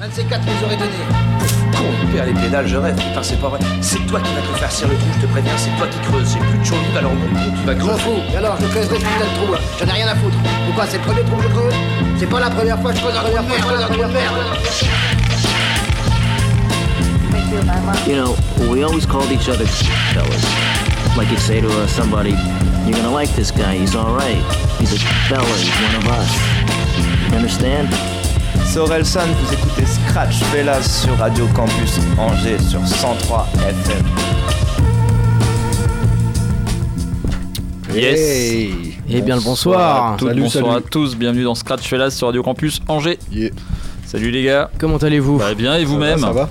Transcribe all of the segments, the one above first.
Un de ces quatre nous aurait donné. Con, il perd les pédales, je rêve, putain, c'est pas vrai. C'est toi qui vas te faire cirer le trou, je te préviens, c'est toi qui creuses. J'ai plus de chaud alors mon con, tu vas creuser. fous. Et alors, je creuserai ce putain de trou, là. J'en ai rien à foutre. Pourquoi C'est le premier trou que je creuse? C'est pas la première fois que je creuse un trou de merde, je creuse trou de merde. You know, we always called each other fellas. Like you'd say to uh, somebody, you're gonna like this guy, he's alright. He's a fella, he's one of us. You understand? C'est Orelsan, vous écoutez Scratch Fellas sur Radio Campus Angers sur 103 FM. Yes. Hey. Eh bien le bonsoir. Salut, bonsoir salut. à tous, bienvenue dans Scratch Fellas sur Radio Campus Angers. Yeah. Salut les gars. Comment allez-vous? Bah, bien et vous-même? Ça va Ça va,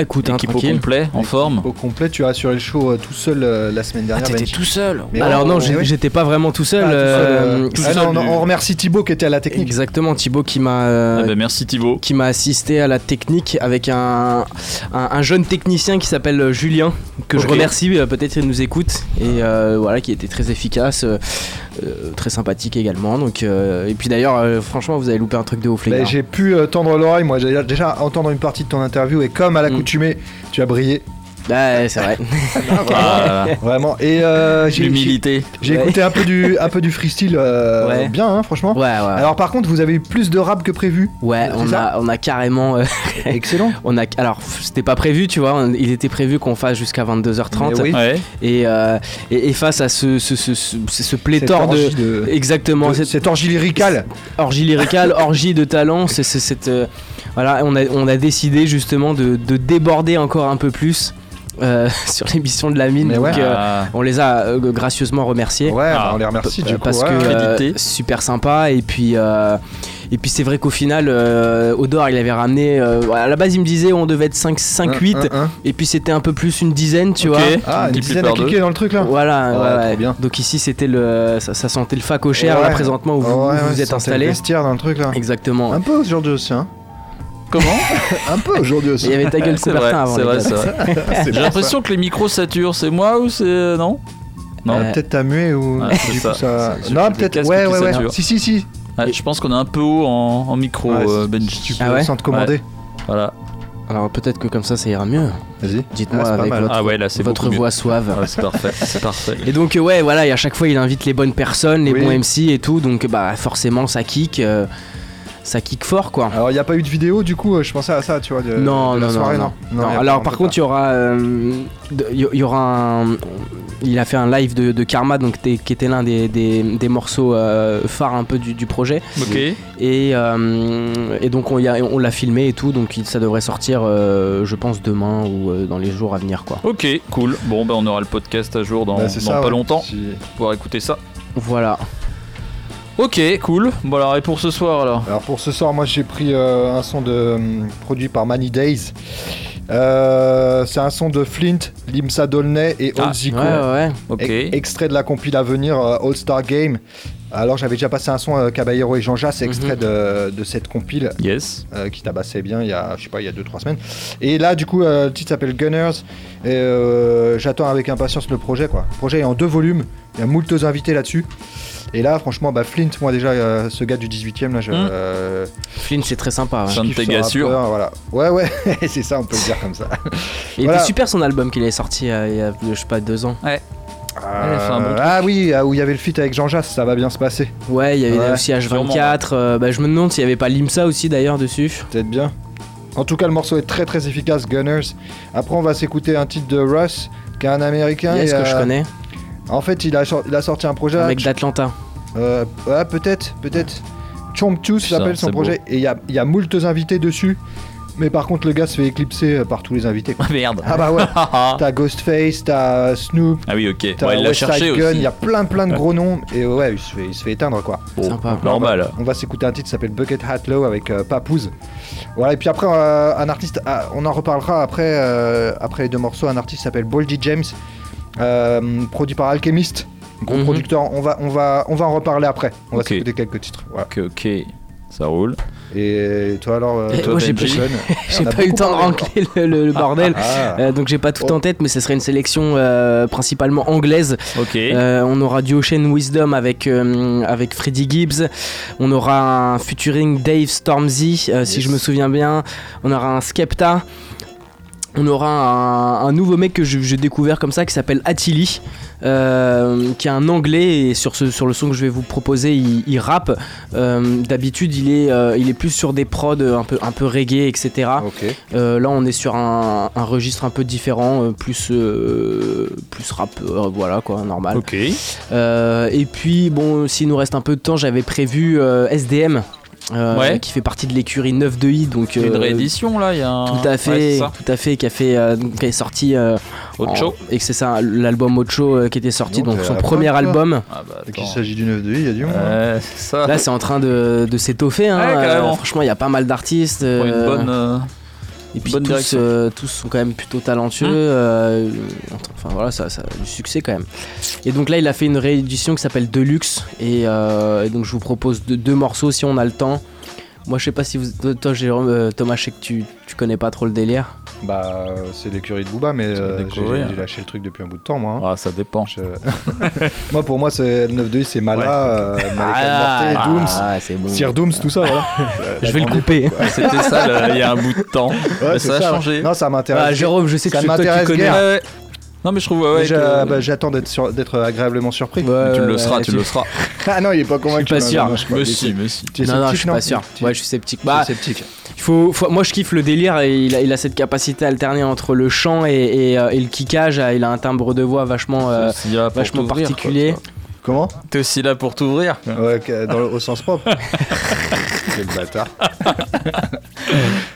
écoute, hein, Équipe au tranquille. complet, en forme. Au complet, tu as assuré le show euh, tout seul euh, la semaine Ah, dernière. t'étais Benji. tout seul Mais Alors non, j'ai- j'étais pas vraiment tout seul. Ah, tout seul, euh, euh, tout ah, seul non, non, du- on remercie Thibaut qui était à la technique. Exactement, Thibaut qui m'a euh, Ah bah, merci Thibaut. qui m'a assisté à la technique avec un, un, un jeune technicien qui s'appelle Julien, que je Ok. remercie, euh, peut-être il nous écoute, et euh, voilà, qui était très efficace, euh, euh, très sympathique également. Donc, euh, et puis d'ailleurs, euh, franchement, vous avez loupé un truc de ouf, les Bah, gars. J'ai pu euh, tendre l'oreille, moi j'ai déjà entendre une partie de ton interview et comme à l'accoutumée, tu as brillé. Ouais, c'est vrai. Ah, Vraiment. Et euh, j'ai L'humilité. j'ai Ouais. écouté un peu du, un peu du freestyle euh, Ouais. bien, hein, franchement. Ouais, ouais. Alors par contre, vous avez eu plus de rap que prévu. ouais, c'est on ça a, on a carrément. euh, Excellent. on a, alors, c'était pas prévu, tu vois. on- il était prévu qu'on fasse jusqu'à 22h30. Mais oui. Ouais. Et, euh, et, et face à ce, ce, ce, ce, ce pléthore Cette de. orgie de- Exactement, de- cette cette orgie lyricale. orgie lyricale, orgie de talent, c'est c'est cette. euh, voilà, on a, on a décidé justement de, de déborder encore un peu plus euh, sur l'émission de la mine. Donc, ouais. euh, Ah, on les a euh, gracieusement remerciés. Ouais, Ah. bah, on les remercie du coup. parce ouais, que euh, super sympa et puis euh, et puis c'est vrai qu'au final euh, Odor il avait ramené euh, à la base il me disait on devait être 5 5 8 Un, un, un. et puis c'était un peu plus une dizaine tu vois Ah, une dizaine à cliquer dans le truc là. voilà Oh, ouais, trop ouais. bien. donc ici c'était le ça, ça sentait le facochère Ouais. là présentement où vous, ouais, où vous êtes sentait le installé vestiaire dans le truc là. exactement Un peu aujourd'hui aussi, hein. Comment Un peu aujourd'hui aussi. il y avait ta gueule C'est vrai, Coubertin avant c'est vrai, c'est vrai. J'ai l'impression que les micros saturent, c'est moi ou c'est. Non Non Euh, Peut-être t'as mué ou coup ça. Non, peut-être. Ouais, ouais, ouais. Si, si, si. Ouais, Je pense qu'on est un peu haut en, en micro, Ouais, euh, Benji. Si tu peux Ah ouais sans te commander. Voilà. alors peut-être que comme ça ça ira mieux Vas-y. dites-moi Ah, avec votre, Ah ouais, là c'est votre beaucoup mieux. voix suave c'est parfait, c'est parfait. Et donc euh, ouais voilà et à chaque fois il invite les bonnes personnes, les Oui. bons MC et tout donc bah forcément ça kick euh, ça kick fort quoi. Alors, il n'y a pas eu de vidéo du coup, euh, je pensais à ça, tu vois. De, non, de la non, soirée, non, non, non. non. Alors par contre il y aura euh, il y, il y aura un il a fait un live de, de Karma donc qui était l'un des, des, des morceaux euh, phares un peu du, du projet Ok. et, euh, et donc on, y a- on l'a filmé et tout donc ça devrait sortir euh, je pense demain ou euh, dans les jours à venir quoi. Ok, cool. Bon, bah on aura le podcast à jour dans, Bah, c'est dans ça, pas ouais. longtemps Si- pour pouvoir écouter ça. Voilà. Ok, cool. Bon alors et pour ce soir alors Alors pour ce soir, moi j'ai pris euh, un son de, hum, produit par Many Days. Euh, c'est un son de Flint, Limsa Dolnay et Ah, Old Zico. Ouais ouais. Ok. E- extrait de la compile à venir euh, All Star Game. Alors j'avais déjà passé un son euh, Caballero et Jean Jass, extrait de, de cette compile Yes. euh, qui tabassait bien il y a je sais pas il y a 2-3 semaines. Et là du coup euh, le titre s'appelle Gunners. Et euh, j'attends avec impatience le projet quoi. Le projet est en deux volumes. Il y a moultes invités là-dessus. Et là franchement bah Flint moi déjà euh, ce gars du 18ème là je, Mm. euh, Flynn c'est très sympa. ouais. Ça- je de kiffe tes ce rappeur, voilà. Ouais ouais c'est ça on peut le dire comme ça. Il Voilà. était super son album qu'il avait sorti euh, il y a je sais pas deux ans. il a fait un bon Euh, truc. ah oui ah, où il y avait le feat avec Jean Jass ça va bien se passer. Ouais, il y avait Ouais, aussi H24. sûrement, euh, bah, je me demande s'il y avait pas Limsa aussi d'ailleurs dessus. Peut-être bien. En tout cas, le morceau est très très efficace, Gunners. Après, on va s'écouter un titre de Russ, qui est un américain. Est-ce que je euh, connais En fait, il a, sor- il a sorti un projet. Un mec d'Atlanta. euh, ouais, peut-être, peut-être. Chomp 2 Ça, s'appelle son projet. Et il y a, il y a moultes invités dessus. Mais par contre, le gars se fait éclipser euh, par tous les invités. quoi. Ah merde. Ah bah ouais. ah T'as Ghostface, t'as Snoop, oui, ok. t'as Ouais, West Side Gun. Il y a plein plein de gros noms. Et ouais, il se fait, il se fait éteindre quoi. Bon, Sympa. Normal. On va s'écouter un titre qui s'appelle Bucket Hat Low avec euh, Papoose. Voilà, et puis après, euh, un artiste, ah, on en reparlera après, euh, après les deux morceaux. Un artiste qui s'appelle Boldy James, euh, produit par Alchemist, gros Mhm. producteur. On va, on, va, on va en reparler après. On va Ok. s'écouter quelques titres. Voilà. Ok, ok. Ça roule. Et toi alors euh, toi, moi, j'ai pas- eu le temps de racler le, le- le bordel. Ah. Euh, donc j'ai pas tout Oh. en tête, mais ce serait une sélection euh, principalement anglaise. Ok. Euh, on aura du Ocean Wisdom avec, euh, avec Freddie Gibbs. On aura un featuring Dave Stormzy, euh, si je me souviens bien. On aura un Skepta. On aura un, un nouveau mec que je- j'ai découvert comme ça qui s'appelle Attili, euh, qui est un anglais et sur, ce, sur le son que je vais vous proposer, il, il rappe. Euh, D'habitude, il, est, euh, il est plus sur des prods un peu, un peu reggae, etc. Là, on est sur un, un registre un peu différent, plus, plus rap, voilà quoi, normal. Et puis, bon, s'il nous reste un peu de temps, j'avais prévu SDM, euh, Ouais. qui fait partie de l'écurie 9 de I, donc Une euh, réédition là, il y a un. Tout à fait, tout à fait, qui a fait, euh, qui est sorti euh, Ocho. en- et que c'est ça, l'album Ocho euh, qui était sorti, Donc, donc son premier album. Ah bah Dès qu'il s'agit du 9 de I, il y a du monde. hein. Ouais, c'est ça. Là, c'est en train de, de s'étoffer. Hein, euh, franchement, il y a pas mal d'artistes. Pour une euh, bonne. Et puis Bonne tous, direction. euh, tous sont quand même plutôt talentueux. Hum. euh, enfin voilà, ça, ça a du succès quand même. Et donc là, il a fait une réédition qui s'appelle Deluxe. Et, euh, et donc je vous propose deux, deux morceaux si on a le temps. Moi, je sais pas si vous. toi, Jérôme, euh, Thomas, je sais que tu, tu connais pas trop le délire. Bah, euh, c'est l'écurie de Booba, mais euh, j'ai découvrir. j'ai lâché le truc depuis un bout de temps, moi. hein. Ah, ça dépend. Je- moi, pour moi, c'est le 9 de I, c'est Mala, euh, Malika Morté, Dooms, ah, c'est bon. Sir Dooms, tout ça, voilà. Je vais le couper. C'était ça il y a un bout de temps. Ouais, Mais c'est ça a ouais. changé. Non, ça m'intéresse. Ah, Jérôme, je sais que Ça toi m'intéresse connais. guère. Ouais, ouais. Non, mais je trouve ouais, ouais, Déjà, que- bah, J'attends d'être sur- d'être agréablement surpris. Ouais, tu ouais, le seras, tu le seras. Ah non, il est pas convaincu. Je suis pas non, sûr. non, non, je crois Mais si, mais si. Tu es Non, non, je suis pas sûr. Tu- Ouais, je suis sceptique. Bah, sceptique. il faut, faut- moi, je kiffe le délire et il a, il a cette capacité à alterner entre le chant et, et, euh, et le kickage. Il a un timbre de voix vachement, euh, vachement quoi, particulier. Comment. T'es aussi là pour t'ouvrir. Ouais, ok, dans le- au sens propre. Quel bâtard.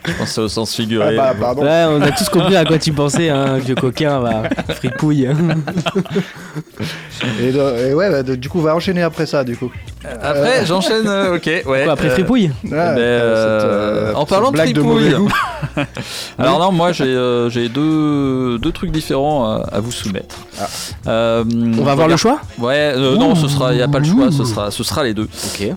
Je pensais au sens Ah figuré. bah, pardon. Ouais, on a tous compris à quoi tu pensais, hein, vieux coquin, bah, fripouille. Et, de- et ouais, bah, de- du coup, on va enchaîner après ça, du coup. Après, j'enchaîne. euh, ok, ouais. Quoi, après euh, fripouille Ah, ben, euh, cette, euh, euh, en cette parlant de goût. Alors non, moi j'ai euh, deux, deux trucs différents à, à vous soumettre. Ah. Euh, On va avoir le choix? Ouais, euh, non, ce sera, il y a pas le choix, ce sera, ce sera les deux.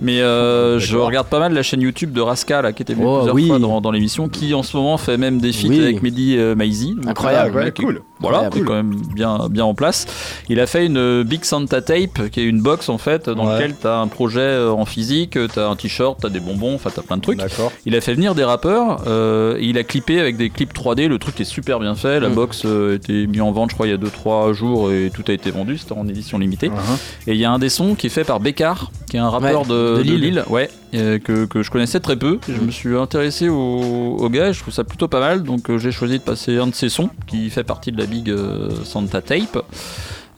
Mais euh, je regarde pas mal la chaîne YouTube de Raska là, qui était venu Oh, plusieurs oui. fois dans, dans l'émission, qui en ce moment fait même des feats Oui. avec Mehdi euh. Donc, Incroyable. Ouais, cool. Voilà, qui est quand même bien, bien en place. Il a fait une euh, Big Santa Tape, qui est une box en fait, dans Ouais. laquelle tu as un projet en physique, tu as un t-shirt, tu as des bonbons, enfin tu as plein de trucs. Il a fait venir des rappeurs, euh, et il a clippé avec des clips 3D, le truc est super bien fait, la Mm. box euh, était mise en vente je crois il y a 2-3 jours et tout a été vendu, c'était en édition limitée. Uh-huh. Et il y a un des sons qui est fait par Bécard, qui est un rappeur Ouais, de, de de Lille. Ouais, euh, que, que je connaissais très peu. Je me suis intéressé au, au gars, et je trouve ça plutôt pas mal, donc euh, j'ai choisi de passer un de ses sons qui fait partie de la Big euh, Santa Tape.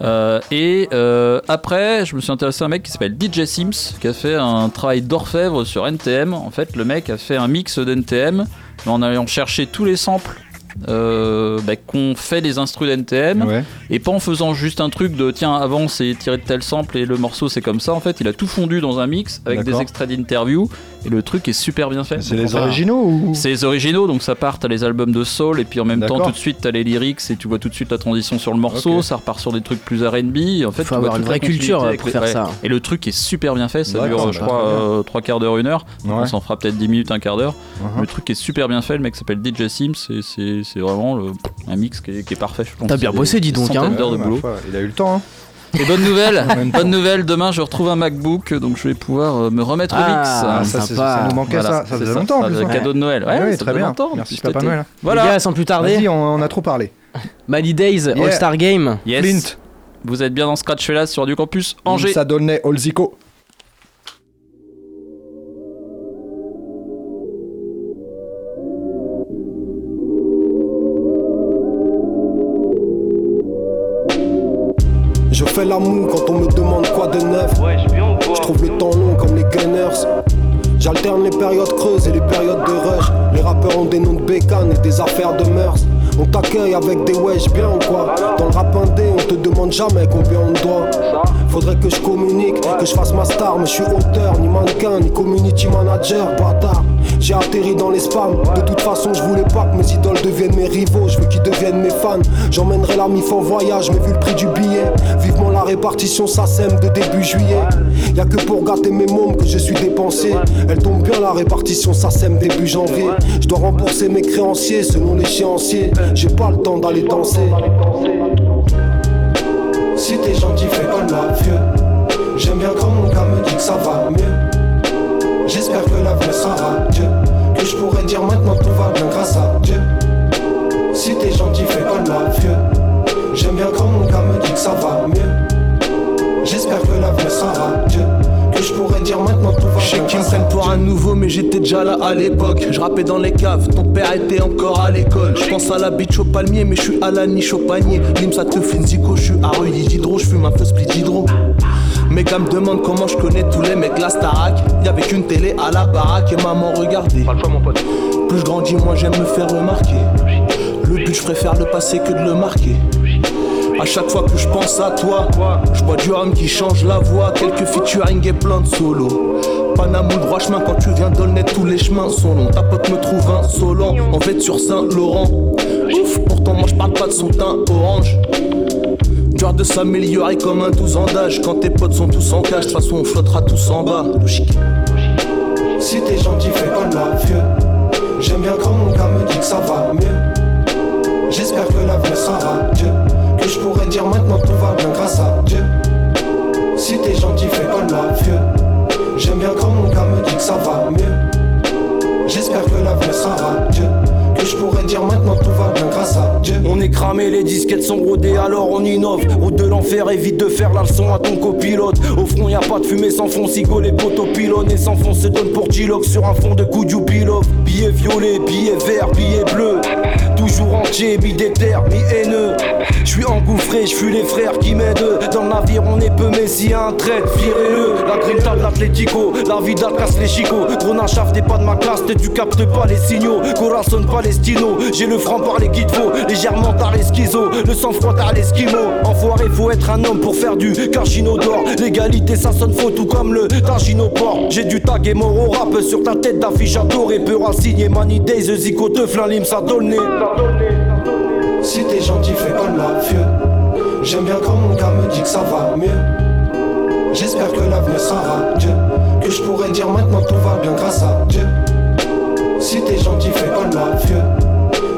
Euh, et euh, après, je me suis intéressé à un mec qui s'appelle DJ Sims, qui a fait un travail d'orfèvre sur NTM. En fait, le mec a fait un mix d'NTM, mais en allant chercher tous les samples euh, bah, qu'on fait des instrus d'NTM, Ouais. et pas en faisant juste un truc de tiens avant c'est tiré de tel sample et le morceau c'est comme ça. En fait il a tout fondu dans un mix avec des extraits d'interview et le truc est super bien fait. C'est les enfin, originaux ou c'est les originaux donc ça part t'as les albums de soul et puis en même temps tout de suite t'as les lyrics et tu vois tout de suite la transition sur le morceau. Ça repart sur des trucs plus R&B en fait Faut avoir une vraie culture euh, pour les- faire ouais. ça. et le truc est super bien fait. Ça dure je bah, crois bien. euh, trois quarts d'heure une heure. Ouais. on s'en fera peut-être 10 minutes un quart d'heure. Uh-huh. le truc est super bien fait. Le mec s'appelle DJ Sims. Et c'est c'est vraiment le- un mix qui est, qui est parfait je pense T'as bien bossé, dis donc, hein. d'heures de boulot Il a eu le temps, hein. et bonne nouvelle, bonne nouvelle, demain je retrouve un MacBook, donc je vais pouvoir euh, me remettre au Ah, mix. Ah, ça, c'est- sympa. ça nous manquait Voilà, ça. Ça faisait longtemps ça hein. cadeau de Noël. Ouais, Ouais, ça très faisait bien. longtemps, Merci Papa. Noël. Les Voilà, gars, sans plus tarder, Vas-y, on on a trop parlé. Mali Days, Yeah. All-Star Game. yes. Flint, Vous êtes bien dans Scratch Fellas sur du campus Angers. ça donnait Olzico. Je suis auteur, ni mannequin, ni community manager, bâtard. J'ai atterri dans les spams. De toute façon, je voulais pas que mes idoles deviennent mes rivaux. Je veux qu'ils deviennent mes fans. J'emmènerai la mif en voyage, mais vu le prix du billet, vivement la répartition, ça sème de début juillet. Y a que pour gâter mes mômes que je suis dépensé. Elle tombe bien la répartition, ça sème début janvier. Je dois rembourser mes créanciers selon l'échéancier. J'ai pas le temps d'aller danser. Si t'es gentil, fais comme la vieux. J'aime bien que ça va mieux. J'espère que l'avenir sera Dieu. Que je pourrais dire maintenant tout va bien grâce à Dieu. Si t'es gentil, fais comme la vieux. J'aime bien quand mon gars me dit que ça va mieux. J'espère que l'avenir sera Dieu. Que je pourrais dire maintenant tout va Je sais bien qu'ils me prennent pour un nouveau, mais j'étais déjà là à l'époque. Je rappais dans les caves, ton père était encore à l'école. Je pense à la bitch au palmier, mais je suis à la niche au panier. Lim, ça te fait une zico, je suis à rue d'hydro, je fume un feu split d'hydro. Mes gars me demandent comment je connais tous les mecs la Starac. Y'avait qu'une télé à la baraque et maman regardait. Plus je grandis, moins j'aime me faire remarquer. Le but, je préfère le passé que de le marquer. À chaque fois que je pense à toi, je bois du rhum qui change la voix. Quelques featuring et plein de solos. Panama le droit chemin, quand tu viens d'Aulnet, tous les chemins sont longs. Ta pote me trouve insolent, en fait sur Saint-Laurent. Ouf, pourtant moi je parle pas de son teint orange. Dur de s'améliorer comme un 12 ans d'âge. Quand tes potes sont tous en cage, de toute façon on flottera tous en bas. Si t'es gentil, fais comme la vieux. J'aime bien quand mon gars me dit que ça va mieux. J'espère que l'avenir sera Dieu. Que je pourrais dire maintenant tout va bien grâce à Dieu. Si t'es gentil, fais comme la vieux. J'aime bien quand mon gars me dit que ça va mieux. J'espère que l'avenir sera Dieu. Je pourrais dire maintenant tout va bien grâce à Dieu. On est cramé, les disquettes sont brodées, alors on innove. Route de l'enfer, évite de faire la leçon à ton copilote. Au front, y a pas de fumée sans fond, Sigo les poteaux pilonnent et sans fond se donne pour G-Lock sur un fond de coup du pilot. Billet violet, billet vert, billet bleu. Toujours entier, mi-déter, mi-haineux. Je suis engouffré, je les frères qui m'aident. Dans le navire, on est peu, mais a un trait, virez-le. La grinta de l'Atlético, la vida casse les chicots. Gros chaf t'es pas de ma classe, tu captes pas les signaux. Corazon j'ai le franc par les guides faux. Légèrement tard les schizo, le sang-froid tard l'esquimau. Enfoiré, faut être un homme pour faire du cachino d'or. L'égalité, ça sonne faux, tout comme le tagino port. J'ai du tag et mort au rap sur ta tête d'affiche adorée. Peur à signer Money Days, Zico de flinlim, ça donne Si t'es gentil, fais comme la vieux. J'aime bien quand mon gars me dit que ça va mieux. J'espère que l'avenir sera Dieu. Que je pourrais dire maintenant tout va bien grâce à Dieu. Si t'es gentil, fais comme la vieux.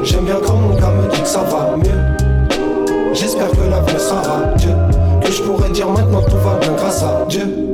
J'aime bien quand mon gars me dit que ça va mieux. J'espère que l'avenir sera Dieu. Que je pourrais dire maintenant tout va bien grâce à Dieu.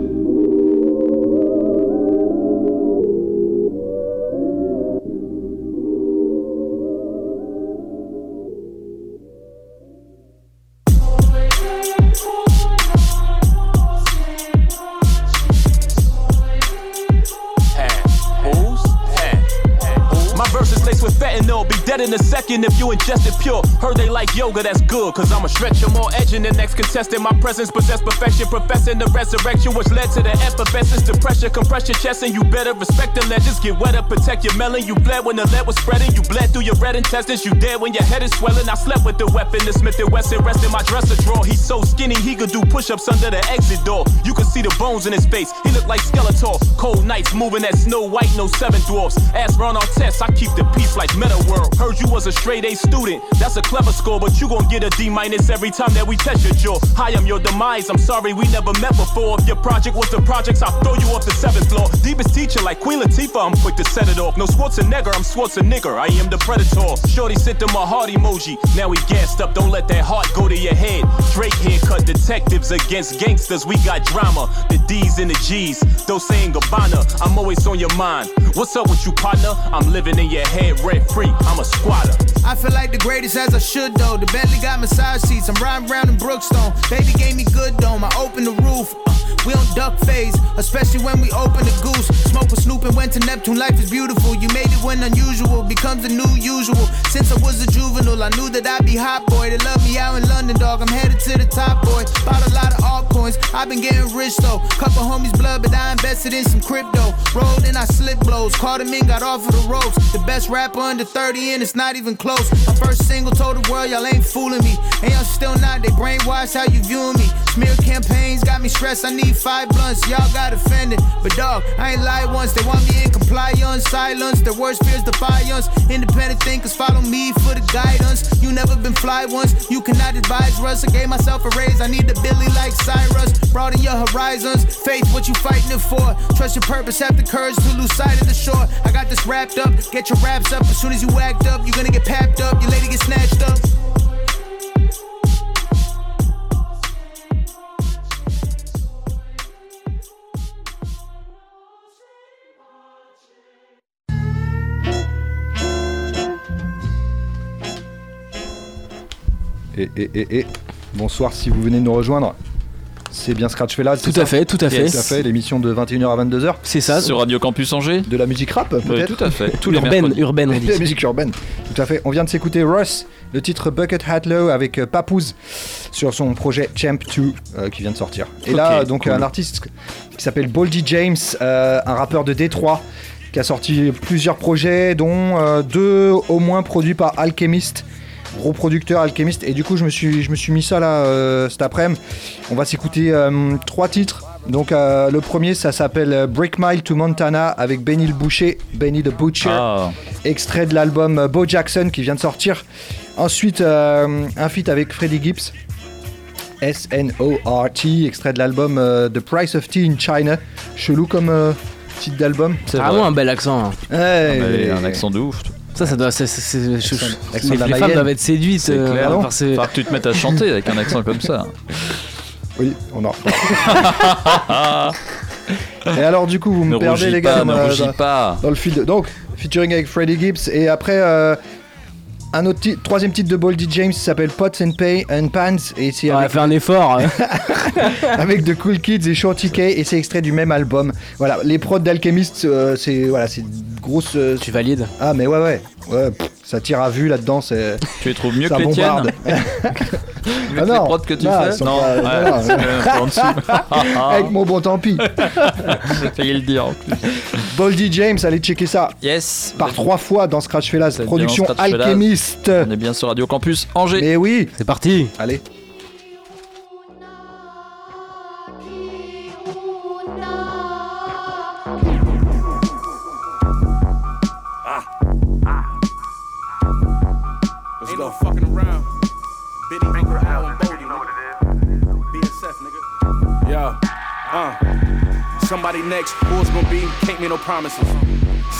Yoga, that's good, cause I'ma stretch stretcher more edging the next contestant. My presence possessed perfection, professing the resurrection, which led to the effervescence, the pressure, compress your chest, and you better respect the legends. Get wetter, protect your melon. You bled when the lead was spreading, you bled through your red intestines. You dead when your head is swelling. I slept with the weapon, the Smith and Wesson rest in my dresser drawer. He's so skinny, he could do push ups under the exit door. You can see the bones in his face, he looked like Skeletor. Cold nights moving at Snow White, no seven dwarfs. Ask Ron Artest, I keep the peace like Meta World. Heard you was a straight A student, that's a clever score, but you gon' get a D minus every time that we test your. Hi, I'm your demise, I'm sorry we never met before. If your project was the projects, I'll throw you off the seventh floor. Deepest teacher like Queen Latifah, I'm quick to set it off. No Schwarzenegger, I'm Schwarzenegger, I am the predator. Shorty sent them a heart emoji, now we gassed up, don't let that heart go to your head. Drake haircut detectives against gangsters, we got drama. The D's and the G's, Dolce and Gabbana, I'm always on your mind. What's up with you, partner? I'm living in your head rent free, I'm a squatter. I feel like the greatest as I should though. The Bentley got massage seats. I'm riding around in Brookstone. Baby gave me good dome. I opened the roof. Uh, we on duck phase, especially when we open the goose. Smoke with Snoop and went to Neptune. Life is beautiful. You made it when unusual. becomes the new usual. Since I was a juvenile, I knew that I'd be hot boy. They love me out in London, dog. I'm headed to the top, boy. Bought a lot of altcoins. I've been getting rich though. Couple homies blood, but I invested in some crypto. Rolled and I slip blows. Caught him in, got off of the ropes. The best rapper under 30 and it's not even close. My first single told the world y'all ain't fooling me. And y'all still not. They brainwash how you viewing me. Smear campaigns got me stressed. I need five blunts. Y'all got offended. But dog, I ain't lied once. They want me in compliance. Silence. Their worst fears defiance. Independent thinkers follow me for the guidance. You never been fly once. You cannot advise us. I gave myself a raise. I need a Billy like Cyrus. Broaden your horizons. Faith, what you fighting it for? Trust your purpose. Have the courage to lose sight of the shore. I got this wrapped up. Get your wraps up. As soon as you act up, you're gonna get papped up. Your lady get snatched up. Et, et, et, et, bonsoir si vous venez de nous rejoindre. C'est bien Scratch Fellas. c'est Tout à fait, tout à fait. Tout à fait, l'émission de 21h à 22h. C'est ça. Sur Radio Campus Angers De la musique rap, peut-être tout à fait. Les Urbaine, urbaine, on dit. La musique urbaine, tout à fait. On vient de s'écouter Russ, le titre Bucket Hat Low avec euh, Papoose sur son projet Champ 2 euh, qui vient de sortir. Et là, donc cool. un artiste qui s'appelle Boldy James, euh, un rappeur de Détroit qui a sorti plusieurs projets, dont euh, deux au moins produits par Alchemist. Gros producteur Alchemist et du coup je me suis, je me suis mis ça là euh, cet après-midi. On va s'écouter euh, trois titres. Donc euh, le premier ça s'appelle Break Mile to Montana avec Benny le Boucher, Benny the Butcher Ah, extrait de l'album Bo Jackson qui vient de sortir. Ensuite, euh, un feat avec Freddie Gibbs, S-N-O-R-T, extrait de l'album euh, The Price of Tea in China. Chelou comme euh, titre d'album. c'est Vraiment vrai. un bel accent. hein. Ouais, Ah, et- un accent de ouf. Ça, ça doit. c'est- c'est- c'est- je- je- accent les, les femmes doivent être séduites C'est euh, clair. par ces- que tu te mettes à chanter avec un accent comme ça. Oui, on en reparle. Et alors, du coup, vous me ne perdez, les gars, pas, dans, ne dans- pas. dans le fil de. Donc, featuring avec Freddie Gibbs. Et après, euh, un autre titre, troisième titre de Boldy James s'appelle Pots and Pay and Pants. Et c'est On va avec faire un effort. hein. avec The Cool Kids et Shorty K et c'est extrait du même album. Voilà, les prods d'Alchemist, euh, c'est voilà, c'est grosse. euh, tu valides Ah mais ouais ouais, ouais pff, ça tire à vue là-dedans, c'est. Tu les trouves mieux ça que les tiennes bombarde. Mieux Ah les non, prods que tu non, fais Non, pas- ouais, non, non. en dessous. Avec mon bon tant pis. J'ai failli le dire en plus. Boldy James, allez checker ça. Yes Par trois fois dans Scratch Fellas, C'est production. Alchemist. On est bien sur Radio Campus Angers. Mais oui, C'est parti. allez. Yeah. Uh. Somebody next. Who it's gonna be? Can't make no promises.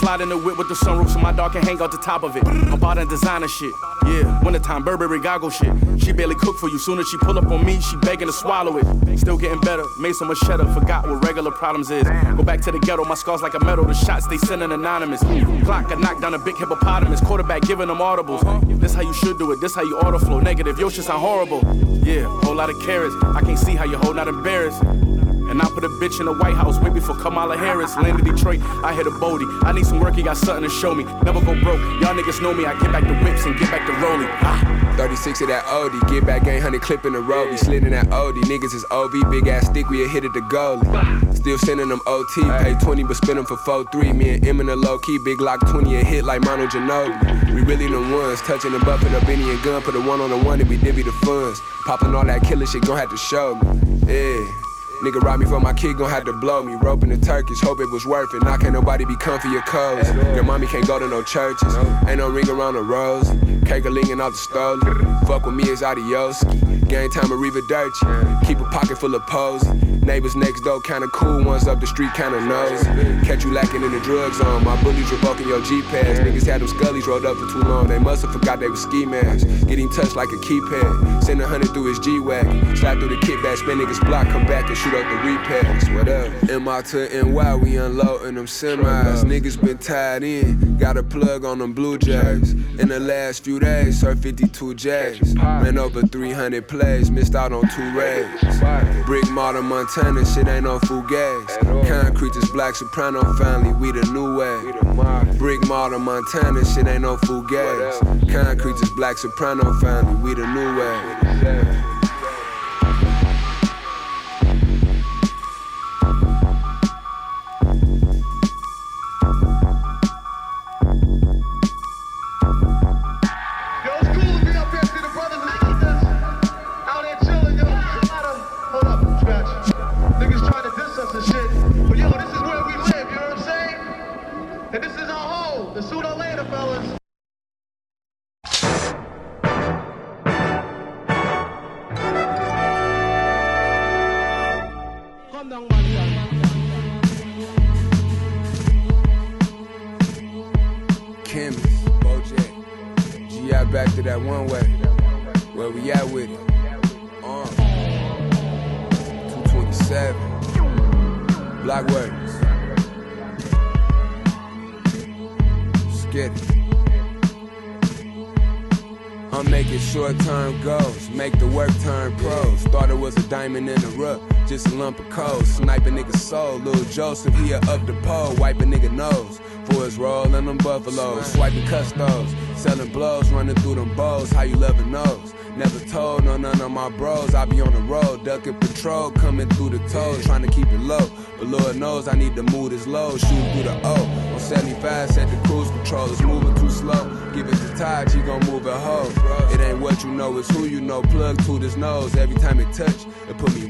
Slide in the whip with the sunroof so my dog can hang out the top of it. I'm bought in designer shit. Yeah, wintertime Burberry goggle shit. She barely cook for you. Soon as she pull up on me, she begging to swallow it. Still getting better. Made so much. Forgot what regular problems is. Go back to the ghetto. My scars like a medal. The shots they sending anonymous. Clock, I knocked down a big hippopotamus. Quarterback giving them audibles. This how you should do it. This how you auto flow. Negative. Yo, shit sound horrible. Yeah, whole lot of carrots. I can't see how you whole not embarrassed. And I put a bitch in the White House way before Kamala Harris. Land Landed Detroit, I hit a Bodie. I need some work, he got something to show me. Never go broke, y'all niggas know me. I get back the whips and get back the rolling. Ah. 36 of that OD, get back game, 100 clip in the road. We slid in that OD, niggas is OV, big ass stick, we a hit at the goalie. Still sending them OT, pay 20 but spend them for 4-3. Me and M in the low key, big lock 20 a hit like Mono Ginobili. We really the ones, touching the buffing up any and gun, put a one on the one and we divvy the funds. Popping all that killer shit, gon' have to show me. Yeah. Nigga rob me for my kid, gon' have to blow me. Roping the Turkish, hope it was worth it. Now can't nobody be comfy your clothes. Your mommy can't go to no churches. Ain't no ring around the rose. Cake a out the stove. Fuck with me is adios. Game time Arriva Dirty. Keep a pocket full of pose. Neighbors next door kinda cool, ones up the street kinda knows. Catch you lacking in the drug zone. Um, my bullies revoking your G pass. Niggas had them scullies rolled up for too long. They must have forgot they was ski masks. Getting touched like a keypad. Send a hundred through his G wagon. Slide through the kickback, spin niggas block, come back and shoot up the repass. What up? MI to NY, we unloading them semis. Niggas been tied in. Got a plug on them blue jays. In the last few days, surf 52 J's. Ran over 300 plays, missed out on two raids. Brick modern Montana. Montana, shit ain't no fugazi. Concrete is black soprano family, we the new wave. Brick model Montana, shit ain't no fugazi. Concrete is black soprano family, we the new wave.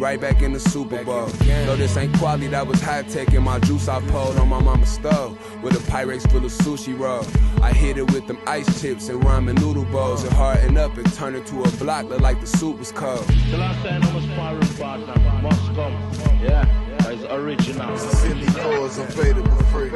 Right back in the Super Bowl. No, this ain't quality, that was high tech in my juice I pulled on my mama's stove. With a Pyrex full of sushi roll. I hit it with them ice chips and ramen noodle bowls. It harden up and turn into a block, look like the soup was cold. The last time I was sparring partner, must come. Yeah, it's original. Silly cause unfadable free.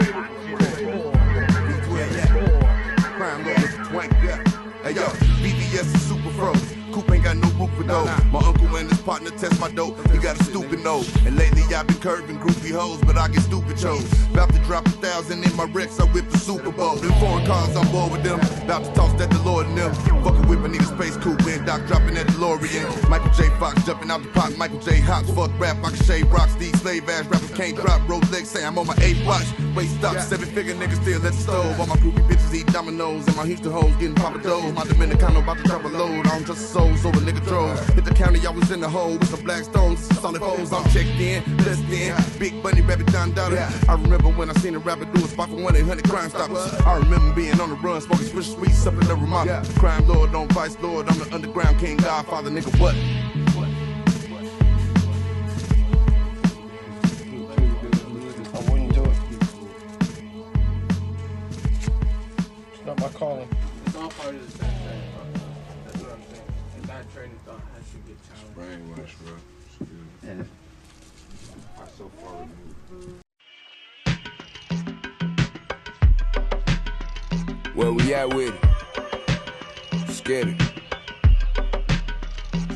Crime lawyers twank, yeah. Hey yo, BBS is super froze. Coop ain't got no roof for dough. My uncle and his partner test my dope. He got a stupid nose. And lately I've been curving groupie hoes, but I get stupid chose. About to drop a thousand in my Rex, I whip the Super Bowl. Them foreign cars, I'm bored with them. About to toss that DeLorean in them. Fucking whip a nigga space coupe in. Doc dropping that DeLorean. Michael J. Fox jumping out the pot. Michael J. Hops, fuck rap. I can shave rocks. These slave ass rappers can't drop. Rolex say I'm on my eighth watch. Wait, stop. Seven figure niggas still at the stove. All my groupie bitches eat dominoes. And my Houston hoes getting papados. My Dominicano about to drop a load. I don't trust a soul, so a nigga drove. Hit the county, I was in the hole with some black stones. Solid foes, I'm checked in. Less than. Big bunny, rabbit, Don Dollar. I remember when I seen a rapper do a spot for 1 800 Crime Stoppers. I remember being on the run, smoking switch sweets up in the Ramada. Crime lord, don't vice lord. I'm the underground king, godfather, nigga, what? I wouldn't do it. It's my calling. It's all part of the bad Bro. i so far removed. Where we at with it? Scared it.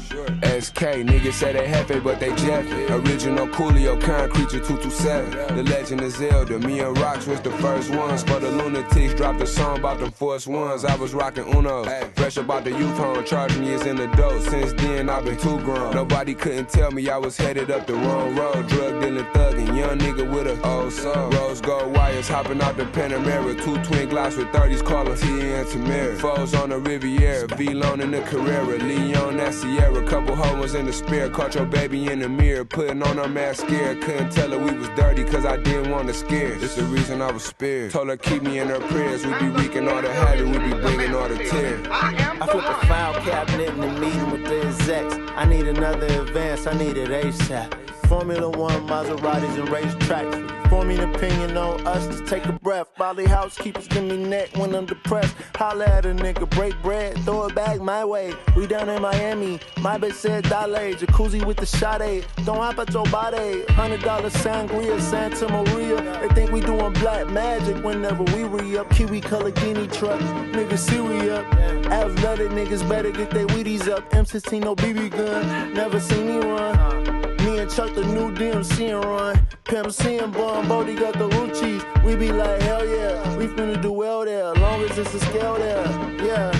Sure. SK, niggas say they happy, but they jeffy. Original Coolio, concrete 227. The legend is Zelda, me and Rocks was the first ones. For the lunatics, dropped a song about them force ones. I was rocking Uno. Fresh about the youth home, charged me as an adult. Since then, I've been too grown. Nobody couldn't tell me I was headed up the wrong road. Drug dealing, thugging, young nigga with a old soul. Rose gold wires, hopping out the Panamera. Two twin glocks with 30s, calling T and Tamara. Foes on the Riviera, V-Lone in the Carrera. Leon that Sierra, couple homos in the spare. Caught your baby in the mirror, putting on her mascara. Couldn't tell her we was dirty, cause I didn't want to scare. It's the reason I was spared. Told her keep me in her prayers. We be wreaking all the havoc, we be bringing all the tears. I flip a file cabinet in the meeting with the execs. I need another advance, I need it ASAP. Formula One, Maseratis, and racetracks. Forming opinion on us to take a breath. Bali housekeepers give me neck when I'm depressed. Holla at a nigga, break bread, throw it back my way. We down in Miami, my bitch said Dale, jacuzzi with the shot Don't hop at your body. Hundred dollar sangria, Santa Maria. They think we doing black magic whenever we re up. Kiwi color guinea truck, niggas see we up. Athletic niggas better get their Wheaties up. M16 no BB gun, never seen me run. Me and Chuck the new DMC and run. Pimp C and Bun, Bodie got the Ruchis. We be like, hell yeah, we finna do well there. Long as it's a scale there, yeah.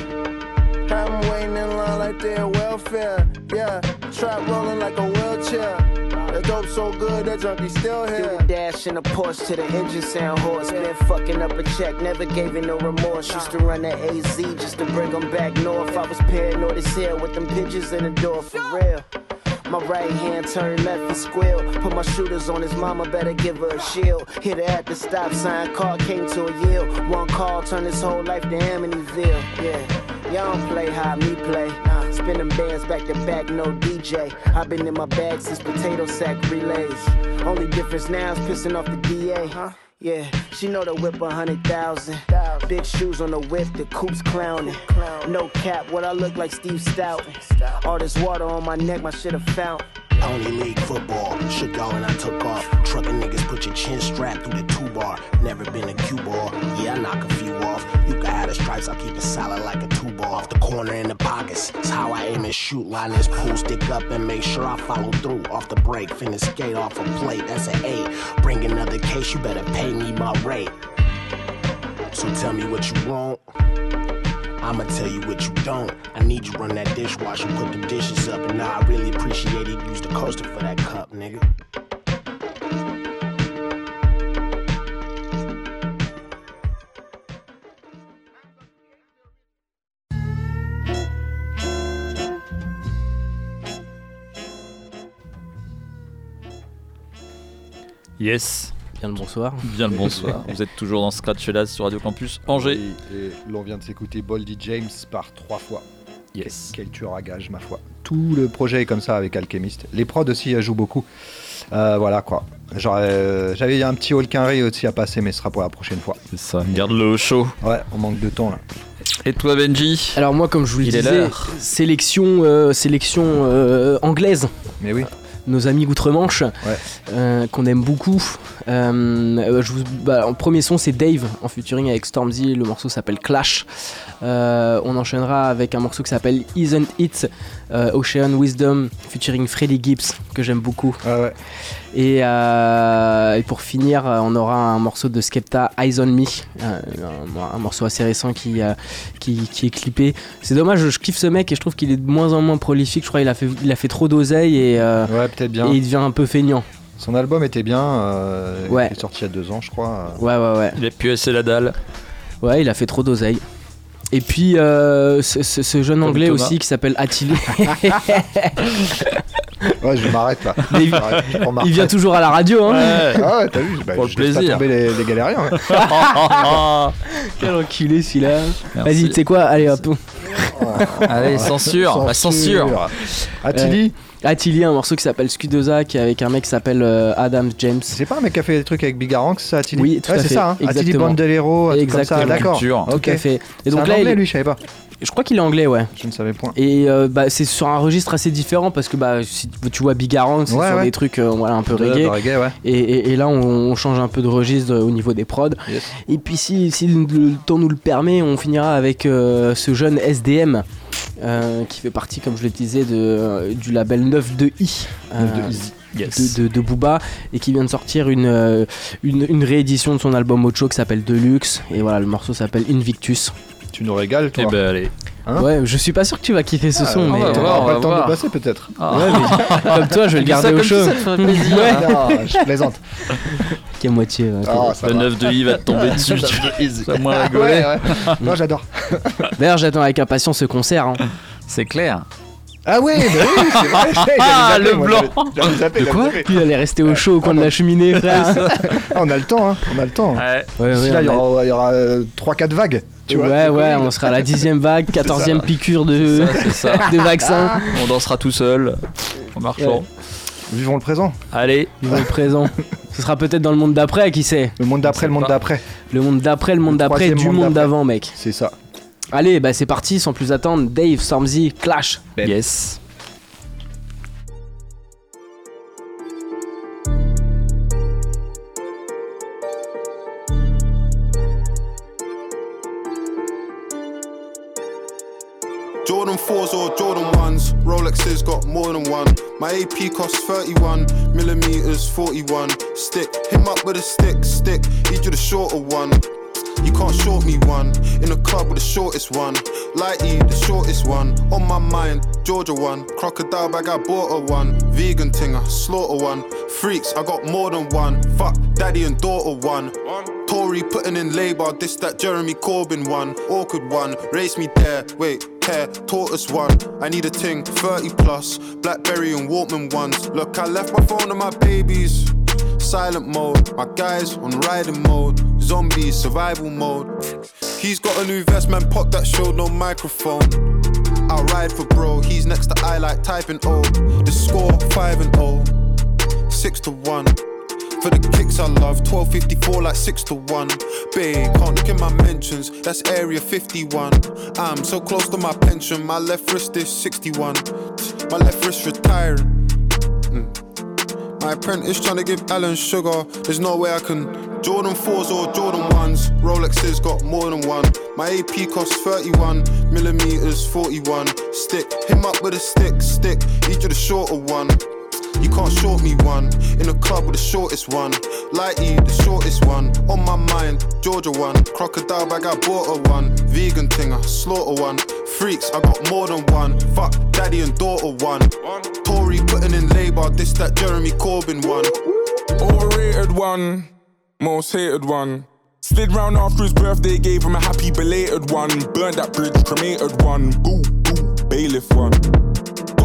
Have 'em waiting in line like they're welfare, yeah. Trap rolling like a wheelchair. The dope so good, that junkie still here. Dash in a Porsche to the engine sound horse. Been fucking up a check, never gave it no remorse. Used to run that AZ just to bring them back north. I was paranoid as hell with them pigeons in the door for real. My right hand turned left and squeal. Put my shooters on his mama, better give her a shield. Hit her at the stop sign, car came to a yield. One call turned his whole life to Amityville. Yeah, y'all don't play how me play. Nah, spinning bands back to back, no DJ. I've been in my bag since potato sack relays. Only difference now is pissing off the DA. Yeah, she know the whip a hundred thousand. Big shoes on the whip, the coop's clowning. No cap, what I look like Steve Stout. All this water on my neck, my shit a fountain. Only league football. Shook y'all and I took off. Trucking niggas put your chin strapped through the two bar. Never been a cue ball. Yeah, I knock a few off. You have the stripes, I keep it solid like a two ball. Off the corner in the pockets. It's how I aim and shoot. Line this pool, stick up and make sure I follow through. Off the break, finna skate off a plate. That's an eight. Bring another case, you better pay me my rate. So tell me what you want. I'ma tell you what you don't. I need you run that dishwasher, put the dishes up, and I really appreciate it. Use the coaster for that cup, nigga. Yes. Bien le bonsoir. Bien le bonsoir. Vous êtes toujours dans Scratch Las sur Radio Campus Angers. Et, et l'on vient de s'écouter Boldy James par trois fois. Yes. Quel tueur à gage, ma foi. Tout le projet est comme ça avec Alchemist. Les prods aussi euh, jouent beaucoup. Euh, voilà quoi. Genre, euh, J'avais un petit Holkinry aussi à passer, mais ce sera pour la prochaine fois. C'est ça, garde-le au chaud. Ouais, on manque de temps là. Et toi, Benji Alors, moi, comme je vous le Il disais, sélection, euh, sélection euh, anglaise. Mais oui. Nos amis Outre-Manche, euh, qu'on aime beaucoup. Euh, je vous, bah, en premier son, c'est Dave en featuring avec Stormzy. Le morceau s'appelle Clash. Euh, on enchaînera avec un morceau qui s'appelle Isn't It? Euh, Ocean Wisdom featuring Freddie Gibbs, que j'aime beaucoup. Et, euh, et pour finir, euh, on aura un morceau de Skepta, Eyes on Me, euh, un, un morceau assez récent qui, euh, qui, qui est clippé. C'est dommage, je, kiffe ce mec et je trouve qu'il est de moins en moins prolifique. Je crois qu'il a fait, il a fait trop d'oseille et, euh, Ouais, peut-être bien. et il devient un peu feignant. Son album était bien. euh, Ouais. Il est sorti il y a deux ans, je crois. Ouais, ouais, ouais. Il a pu la dalle. Ouais, il a fait trop d'oseille. Et puis euh, ce, ce- ce jeune Comme anglais Thomas. aussi qui s'appelle Attili. Ouais, je m'arrête là. Il- vient toujours à la radio, hein. Ah ouais, t'as vu bah, Pour le je laisse pas plaisir. tomber les, les galériens. ouais. Quel enculé celui-là. Vas-y, tu sais quoi? Allez hop. Allez, censure, la censure. Attili Euh, Attili, un morceau qui s'appelle Scudoza, qui est avec un mec qui s'appelle euh, Adam James. C'est pas un mec qui a fait des trucs avec Bigaranx, ça, Attili Oui, tout ouais, à c'est fait. ça, hein. Attili. Bandelero, Exactement. d'accord. Culture. Tout Ok. à fait. Et C'est donc un là, anglais, il- lui, je savais pas. je crois qu'il est anglais, ouais. Je ne savais point. Et euh, bah, c'est sur un registre assez différent parce que bah, si tu vois Bigarang, c'est Ouais, sur ouais. des trucs euh, voilà, un peu De- de reggae. reggae, ouais. Et, et- et là, on, on change un peu de registre euh, au niveau des prods. Yes. Et puis, si, si le, le temps nous le permet, on finira avec euh, ce jeune SDM euh, qui fait partie, comme je le disais, de, euh, du label 9 de I. euh, 9 de Easy. Yes. de, de- de Booba et qui vient de sortir une, euh, une, une réédition de son album Ocho qui s'appelle Deluxe et voilà le morceau s'appelle Invictus Tu nous régales, toi. Eh ben allez. Hein ouais je suis pas sûr que tu vas kiffer ce Ah, son on mais va voir, on va le temps de voir. passer, peut-être. Ah. Ouais, mais comme toi, je vais le garder au chaud. Ouais. Non, je plaisante. Qu'à moitié. ouais. Ah, ça Le va. 9 de I va te tomber dessus. Ça me fait easy. Ça a moins Ouais. Non, j'adore. D'ailleurs, j'attends avec impatience ce concert. hein. C'est clair. Ah ouais, bah oui, c'est vrai. Ah, le moi, blanc. De quoi zappé. Il allait rester au chaud au coin de la cheminée, frère. Ah, On a le temps, hein. On a le temps. Ouais. Ouais, ouais, là, il y aura, il y aura 3-4 vagues. Tu vois, ouais, ouais, on sera à la dixième vague, quatorzième piqûre de, Ça, ça. de vaccin. On dansera tout seul. En marchant. Vivons le présent. Allez. Vivons le présent. Ce sera peut-être dans le monde d'après, qui sait Le monde d'après, le monde d'après. Le monde d'après, le monde d'après, du monde d'avant, mec. C'est ça. Allez, bah c'est parti, sans plus attendre. Dave, Stormzy, Clash. Yes. 1s, Rolexes got more than one. My AP costs 31 millimeters, 41 stick. Him up with a stick, stick. He do the shorter one. You can't short me one. In the club with the shortest one. Lighty, the shortest one. On my mind, Georgia one. Crocodile bag, I bought a one. Vegan tinger, slaughter one. Freaks, I got more than one. Fuck, daddy and daughter one. Tory putting in labour, this that Jeremy Corbyn one. Awkward one, race me there. Wait, tortoise one. I need a ting, 30 plus. Blackberry and Walkman ones. Look, I left my phone and my babies. Silent mode, my guys on riding mode. Zombies, survival mode. He's got a new vest, man, pop that showed no microphone. I'll ride for bro, he's next to I like typing O. The score 5 and 0, 6 to 1. For the kicks I love, 1254 like 6 to 1. Babe, can't look in my mentions, that's area 51. I'm so close to my pension, my left wrist is 61. My left wrist retiring. Mm. My apprentice trying to give Alan sugar, there's no way I can. Jordan 4s or Jordan 1s, Rolexes got more than one. My AP costs 31 millimeters, 41. Stick, him up with a stick, stick, each of the shorter one. You can't short me one. In the club with the shortest one. Lighty, the shortest one. On my mind, Georgia one. Crocodile bag, I bought a one. Vegan thing, I slaughter one. Freaks, I got more than one. Fuck, daddy and daughter one. Tory putting in labour, this that Jeremy Corbyn one. Overrated one, most hated one. Slid round after his birthday, gave him a happy belated one. Burned that bridge, cremated one. Boo, boo, bailiff one.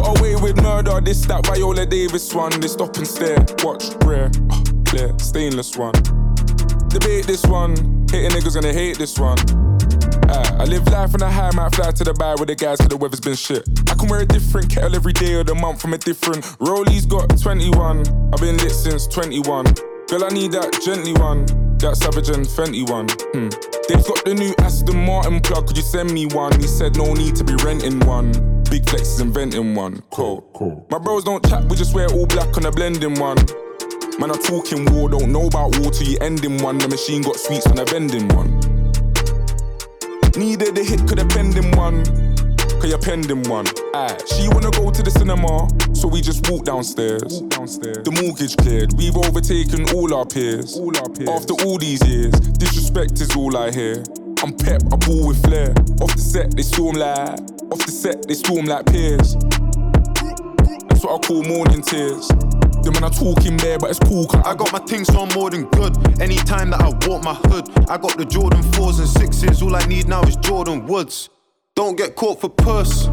Got away with murder, this that Viola Davis one. They stop and stare, watch, rare, ah, clear, stainless one. Debate this one, hating niggas gonna hate this one. Ah, I live life on a high, might fly to the bar with the guys cause the weather's been shit. I can wear a different kettle every day of the month from a different. Rollies got 21, I've been lit since 21. Girl, I need that gently one, that Savage and Fenty one. Hmm. They've got the new Aston Martin plug, could you send me one? He said no need to be renting one. Big Flex is inventing one. Cool, cool. My bros don't chat, we just wear all black on a blending one. Man, I'm talking war, don't know about war till you ending one. The machine got sweets on I bending one. Needed a hit, could have penned in one. Cause you're pending one. Aye. She wanna go to the cinema, so we just walk downstairs. downstairs. The mortgage cleared, we've overtaken all our peers. All our peers. After all these years, disrespect is all I hear. I'm pep, I ball with flair. Off the set, they storm like. Off the set, they storm like peers. That's what I call morning tears. The I talk in there, but it's cool. I got my things so more than good. Anytime that I walk my hood, I got the Jordan 4s and 6s. All I need now is Jordan Woods. Don't get caught for puss.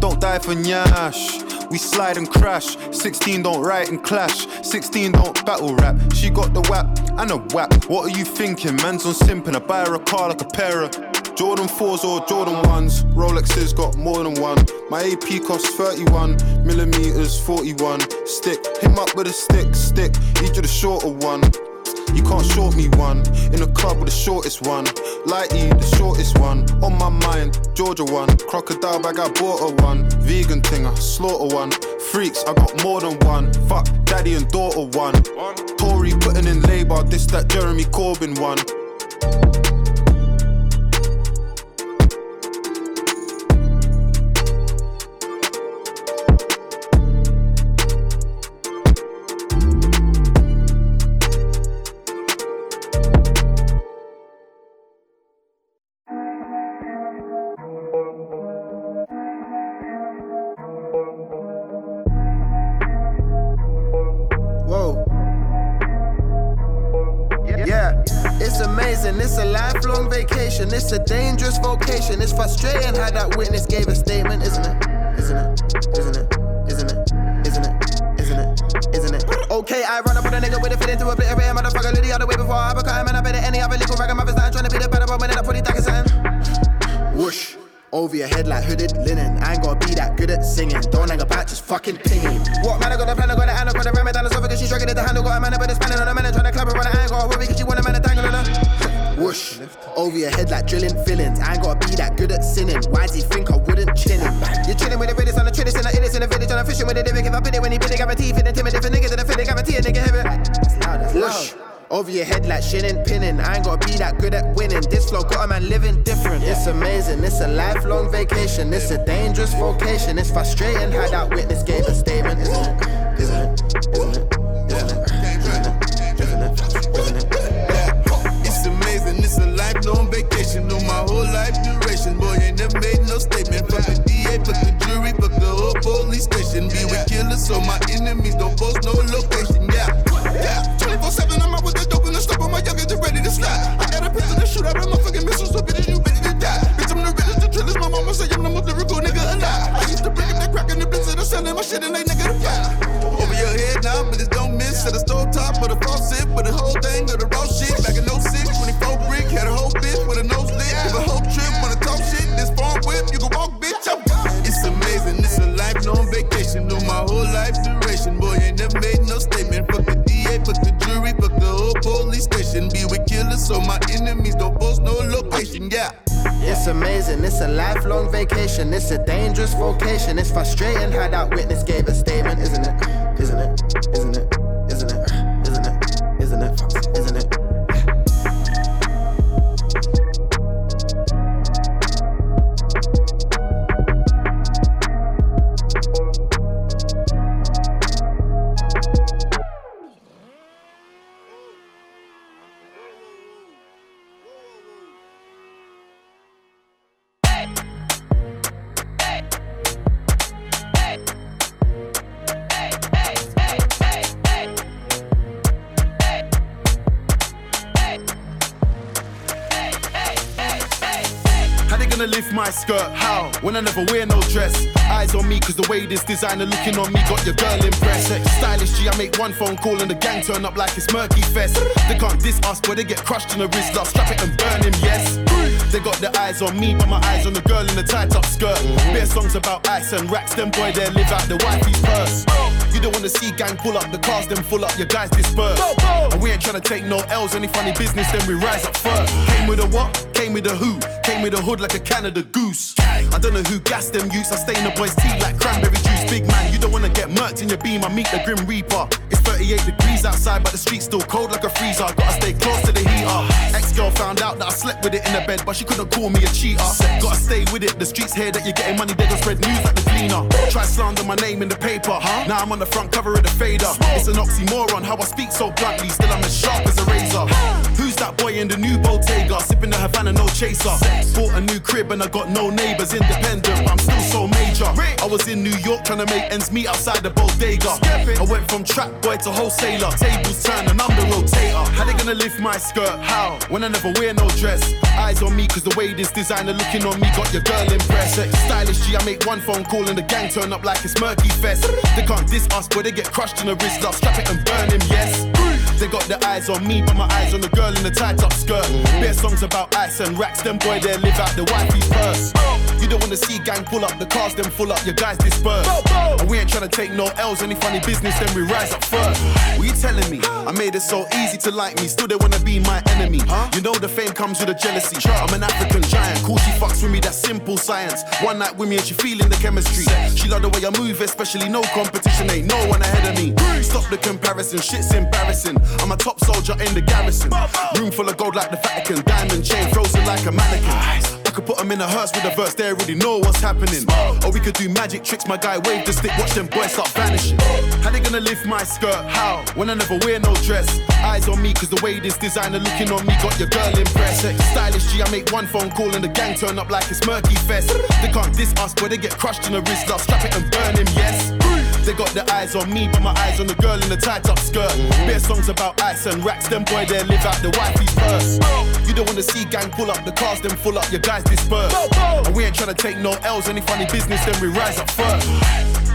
Don't die for nyash. We slide and crash. 16 don't write and clash. 16 don't battle rap. She got the whap and a whap. What are you thinking? Man's on simping. I buy her a car like a pair of Jordan 4s or Jordan 1s. Rolexes got more than one. My AP costs 31 millimeters, 41. Stick, him up with a stick, stick. Each of the shorter one. You can't short me one. In a club with the shortest one. Lighty, the shortest one. On my mind, Georgia one. Crocodile bag, I bought a one. Vegan tinger, slaughter one. Freaks, I got more than one. Fuck, daddy and daughter one. Tory putting in labour, this that Jeremy Corbyn one. It's a dangerous vocation. It's frustrating how that witness gave a statement, isn't it? Isn't it? Isn't it? Isn't it? Isn't it? Isn't it? Isn't it? Okay, I run up with a nigga with a fit into a bit of a motherfucker. Lily other way before I become, and I bet any other little ragamuffin stand trying to be the better, but when I put it back in Whoosh. Over your head like hooded linen. I ain't gonna be that good at singing. Don't hang about, just fucking pinging. What man, I got a plan, your head like drilling fillings. I ain't gotta be that good at sinning. Why does he think I wouldn't chin him? You're chilling with the British on the tradition, like it is in the village, and I'm fishing with the dick. If I bid it when he bid it, guarantee fit intimidate for niggas, and I feel it, guarantee a nigga hear it. It's loud. Over your head like shinning, pinning. I ain't gotta be that good at winning. This flow got a man living different. It's amazing, it's a lifelong vacation. It's a dangerous vocation. It's frustrating how that witness gave a statement? Vacation, it's a dangerous vocation. It's frustrating how that witness gave a statement, isn't it? Isn't it? Isn't it? Way this designer looking on me got your girl impressed. Stylish G, I make one phone call and the gang turn up like it's Murky Fest. They can't diss us, but they get crushed in the wrist. Love, strap it and burn him, yes. They got their eyes on me, but my eyes on the girl in the tight up skirt. Bare songs about ice and racks, them boy there live out the wifey's purse. You don't wanna see gang pull up, the cars them full up, your guys disperse. And we ain't tryna take no L's, any funny business, then we rise up first. Came with a what? Came with a who? Came with a hood like a Canada goose. I don't know who gassed them youths, I stay in the boys' tea like cranberry juice. Big man, you don't wanna get murked in your beam, I meet the Grim Reaper. It's 38 degrees outside, but the street's still cold like a freezer. Gotta stay close to the heater. Ex girl found out that I slept with it in the bed, but she couldn't call me a cheater. Gotta stay with it, the streets hear that you're getting money, they gon' spread news like the cleaner. Try slander my name in the paper, huh? Now I'm on the front cover of the fader. It's an oxymoron, how I speak so bluntly, still I'm as sharp as a razor. In the new Bottega? Sipping the Havana, no chaser. Bought a new crib and I got no neighbors, independent, but I'm still so major. I was in New York trying to make ends meet outside the bodega. I went from trap boy to wholesaler. Tables turn and I'm the rotator. How they gonna lift my skirt? How? When I never wear no dress. Eyes on me, cause the way this designer looking on me got your girl impressed. Stylish G, I make one phone call and the gang turn up like it's Murky Fest. They can't diss us, but they get crushed in the wrist. Love, strap it and burn him, yes. They got their eyes on me, but my eyes on the girl in the tight up skirt. Bare songs about ice and racks, them boy they live out the wifey's purse. You don't wanna see gang pull up, the cars then full up, your guys disperse. And we ain't tryna take no L's, any funny business, then we rise up first. What you telling me? I made it so easy to like me, still they wanna be my enemy. You know the fame comes with a jealousy. I'm an African giant, cool, she fucks with me, that's simple science. One night with me and she feeling the chemistry. She love the way I move, especially no competition, ain't no one ahead of me. Stop the comparison, shit's embarrassing. I'm a top soldier in the garrison. Room full of gold like the Vatican, diamond chain frozen like a mannequin. I could put them in a hearse with a verse, they already know what's happening. Or we could do magic tricks, my guy wave the stick, watch them boys start vanishing. How they gonna lift my skirt? How? When I never wear no dress. Eyes on me, cause the way this designer looking on me got your girl impressed. Stylish G, I make one phone call and the gang turn up like it's Murky Fest. They can't diss us, but they get crushed in the wrist, love, strap it and burn him, yes. They got their eyes on me, but my eyes on the girl in the tight up skirt. Bare songs about ice and racks, them boy there live out the wifey's purse. You don't wanna see gang pull up, the cars them full up, your guys disperse. And we ain't tryna take no L's, any funny business, then we rise up first.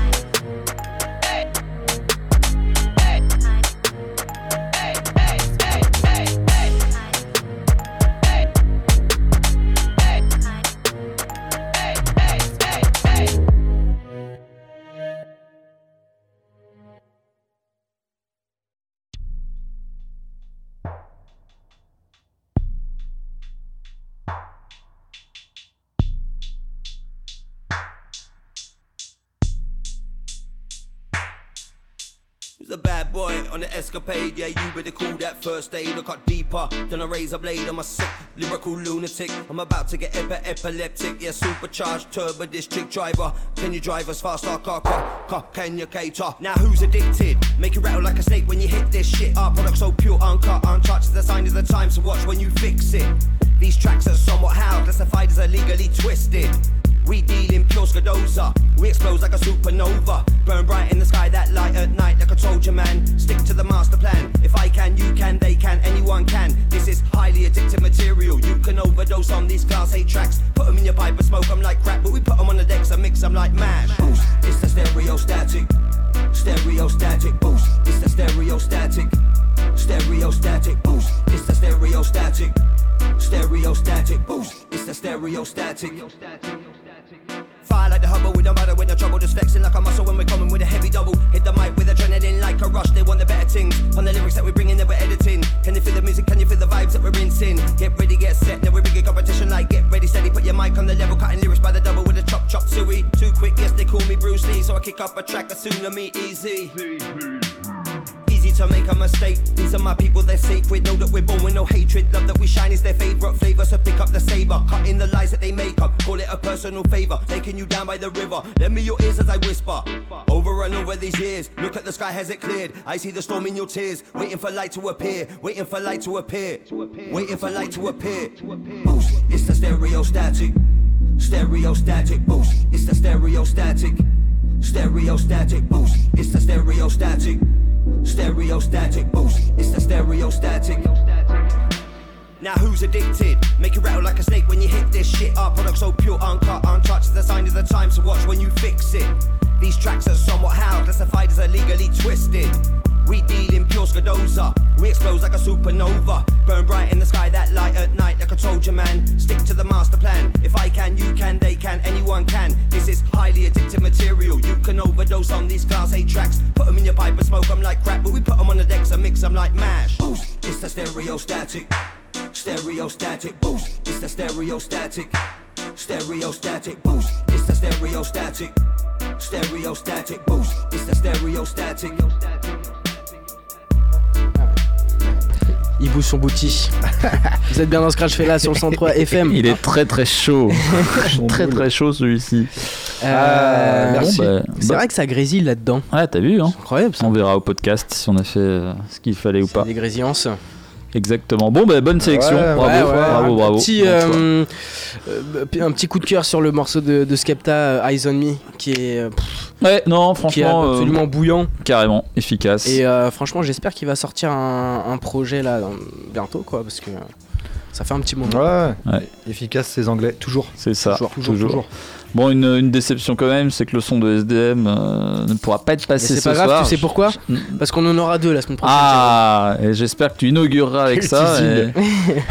The bad boy on the escapade, yeah, you better call that first aid. I cut deeper than a razor blade. I'm a sick, lyrical lunatic. I'm about to get epi- epileptic, yeah, supercharged turbo district driver. Can you drive as fast as car, car, car? Can you cater? Now who's addicted? Make it rattle like a snake when you hit this shit. Our product so pure, uncut, untouched. The sign of the time, so watch when you fix it. These tracks are somewhat how classified as illegally twisted. We deal in pure Scadosa. We explode like a supernova. Burn bright in the sky, that light at night, like I told you, man. Stick to the master plan. If I can, you can, they can, anyone can. This is highly addictive material. You can overdose on these class A tracks. Put them in your pipe and smoke them like crack. But we put them on the decks and mix them like mash. Boost, it's the stereo static. Stereo static boost. It's the stereo static. Stereo static boost. It's the stereo static. Stereo static boost. It's the stereo static. Like the hubble don't matter with no trouble, just flexing like a muscle when we're coming with a heavy double. Hit the mic with adrenaline like a rush. They want the better things on the lyrics that we bring in that we're editing. Can you feel the music? Can you feel the vibes that we're rinsing? Get ready, get set. Now we're big competition like get ready, steady. Put your mic on the level, cutting lyrics by the double with a chop chop suey. Too quick, yes they call me Bruce Lee, so I kick up a track as me easy. Easy to make a mistake. These are my people, they're sacred. Know that we're born with no hatred. Love that we shine is their favorite flavor. So pick up the saber, cut in the lies that they make up. Call it a personal favor, taking you down by the river. Lend me your ears as I whisper. Over and over these years, look at the sky, has it cleared? I see the storm in your tears, waiting for light to appear, waiting for light to appear, waiting for light to appear. Boost, it's the stereo static, stereo static. Boost, it's the stereo static, stereo static. Boost, it's the stereo static. Stereo static boost, it's the stereo static. Now who's addicted? Make it rattle like a snake when you hit this shit. Our product so pure, uncut, untouched. The sign of the time, so watch when you fix it. These tracks are somewhat how classified as illegally twisted. We deal in pure Scadosa. We explode like a supernova. Burn bright in the sky, that light at night, like I told you, man. Stick to the master plan. If I can, you can, they can, anyone can. This is highly addictive material. You can overdose on these class A tracks. Put them in your pipe and smoke them like crack. But we put them on the decks and mix them like mash. Boost, it's the stereo static. Stereo static boost. It's the stereo static. Stereo static boost. It's the stereo static. Stereo static boost. It's the stereo static. Il bouge son bouti. Vous êtes bien dans Scratch fait là sur le 103 FM. Il est très très chaud. très très chaud celui-ci. Euh, merci. Bon, bah, c'est bah- vrai que ça grésille là-dedans. Ouais, t'as vu, hein Incroyable ça. On verra au podcast si on a fait euh, ce qu'il fallait ou pas. Des grésillances. Exactement. Bon, bah, bonne sélection. Ouais, bravo, Ouais, ouais, bravo, un bravo. Petit, euh, euh, un petit coup de cœur sur le morceau de, de Skepta, euh, Eyes on Me, qui est, pff, Ouais, non, qui est franchement, euh, absolument bouillant. carrément efficace. Et euh, franchement, j'espère qu'il va sortir un, un projet là dans- bientôt, quoi, parce que euh, ça fait un petit moment. Ouais, Ouais. efficace ces anglais, toujours. C'est ça, Toujours, toujours. toujours, toujours. Bon, une, une déception quand même, c'est que le son de SDM euh, ne pourra pas être passé c'est ce pas grave, soir. tu sais pourquoi Parce qu'on en aura deux la semaine prochaine. Ah, et j'espère que tu inaugureras avec ça.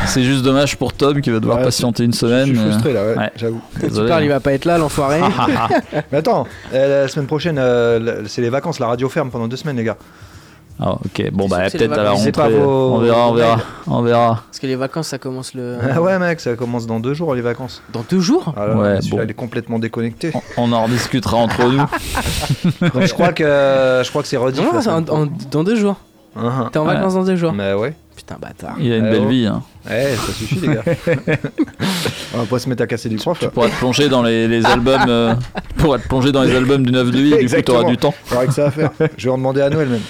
C'est juste dommage pour Tom qui va devoir Ouais, patienter une Je semaine. suis frustré là, ouais, Ouais. j'avoue. Tu parles, il va pas être là, l'enfoiré. Mais attends, euh, la semaine prochaine, euh, c'est les vacances, la radio ferme pendant deux semaines, les gars. Ah, ok, bon, bah, peut-être à la pas vos- On verra, on verra. On verra. Parce que les vacances, ça commence le. Ah ouais, mec, ça commence dans deux jours, les vacances. Dans deux jours Ah là, Ouais, bon. il est complètement déconnecté. On en rediscutera entre nous. Donc je crois que, je crois que c'est rediff. Non, en- en- dans deux jours. Uh-huh. T'es en Ouais. vacances dans deux jours. Mais ouais. Putain, bâtard. Il a une Eh belle oh. vie. Hein. Eh, ça suffit, les gars. On va pas se mettre à casser du prof. Tu pourras te plonger dans les, les albums. euh, tu pourras te plonger dans les albums du 9 de 8 du coup, t'auras du temps. Faudra que ça à faire. Je vais en demander à Noël même.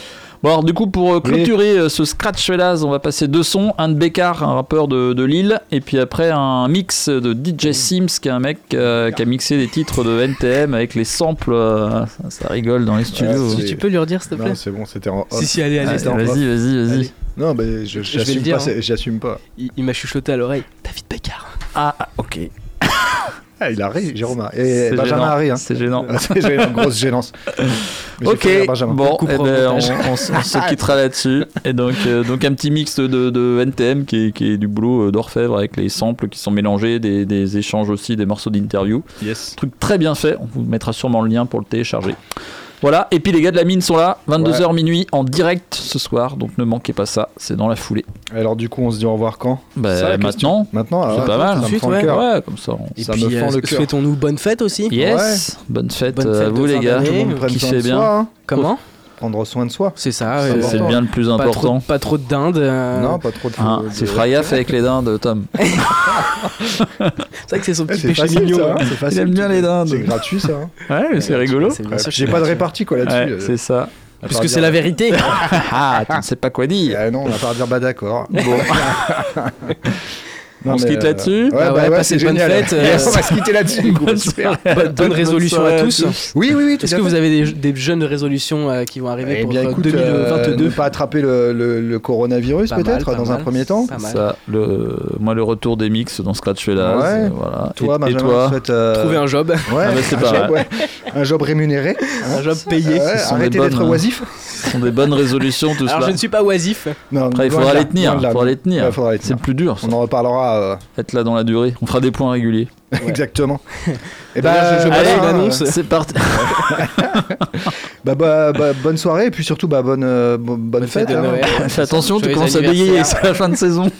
Bon, alors, du coup, pour euh, clôturer euh, ce Scratch Fellas, on va passer deux sons. Un de Bécard, un rappeur de, de Lille, et puis après un mix de DJ Sims, qui est un mec euh, qui a mixé des titres de NTM avec les samples. euh, ça, ça rigole dans les studios. c'est- Tu peux lui redire, s'il te plaît Non, c'est bon, c'était en off. Si, si, allez, allez. Ah, C'était en off. vas-y, vas-y, vas-y. Allez. Non, mais je, Je vais j'assume le dire, pas. hein. J'assume pas. Il, il m'a chuchoté à l'oreille. David Beccard. Ah, ah, ok. Ah, il a ri, Jérôme. Et Benjamin gênant, a ri. Hein. C'est gênant. c'est gênant, grosse gênance. Mais Ok, bon, eh ben, on, on se quittera là-dessus. Et donc, euh, donc un petit mix de, de NTM qui est, qui est du boulot euh, d'orfèvre avec les samples qui sont mélangés, des, des échanges aussi, des morceaux d'interview. Yes. Truc très bien fait, on vous mettra sûrement le lien pour le télécharger. Voilà, et puis les gars de la mine sont là, 22h minuit en direct ce soir, donc ne manquez pas ça, c'est dans la foulée. Alors, du coup, on se dit au revoir quand? Bah, maintenant, Maintenant, c'est ah, pas mal. Ça me Suite, fend ouais. le cœur. Ouais, comme ça. on- Et Ça puis, me fend euh, le cœur. souhaitons-nous bonne fête aussi. Yes, bonne fête Bonne euh, à fête vous les gars, kiffez de bien. hein. Comment? Prendre soin de soi. C'est ça. C'est- euh, c'est bien le plus pas important. trop- Pas trop de dinde. euh, Non, pas trop de. De- c'est Frayaf avec les dindes, Tom. C'est vrai que c'est son petit c'est péché mignon. ça, hein, hein. facile. Il aime bien les dindes. C'est gratuit ça. hein. Ouais, mais c'est rigolo. J'ai pas de répartie quoi là-dessus. Ouais, euh. c'est ça. Puisque c'est dire- la vérité. Ah, tu ne sais pas quoi dire. Ah non, on va pas dire bah d'accord. Bon. Non, On se quitte euh, là-dessus Ouais, Ah bah ouais, ouais, passez c'est génial. euh, Yes, on va se quitter là-dessus. Bonne résolution à tous. Oui, oui, oui. tout Est-ce que fait. vous avez des, des jeunes résolutions euh, qui vont arriver Eh pour bien, euh, écoute, euh, 2022 ne pas attraper le, le- le coronavirus peut-être dans un premier temps. Ça, le, moi, le retour des mix dans Scratch Fellas. Ouais. Voilà. Toi, et, et toi souhaite, euh, Trouver un job, Ouais, Ah, c'est un, pas job, ouais. un job rémunéré. un job payé. Arrêtez d'être oisif. Ce sont des bonnes résolutions, tout Alors cela. je ne suis pas oisif. Non, Après, il faudra là, les tenir. Il faudra les C'est le plus dur. ça. On en reparlera euh, Être là dans la durée. On fera des points réguliers. exactement. Et D'ailleurs, je- je bah, passe allez, une annonce. C'est parti. bah, bah, bah, bonne soirée et puis surtout bah, bonne, euh, bo- bonne fête. hein. Fais attention, tu commences à bégayer. C'est la fin de saison.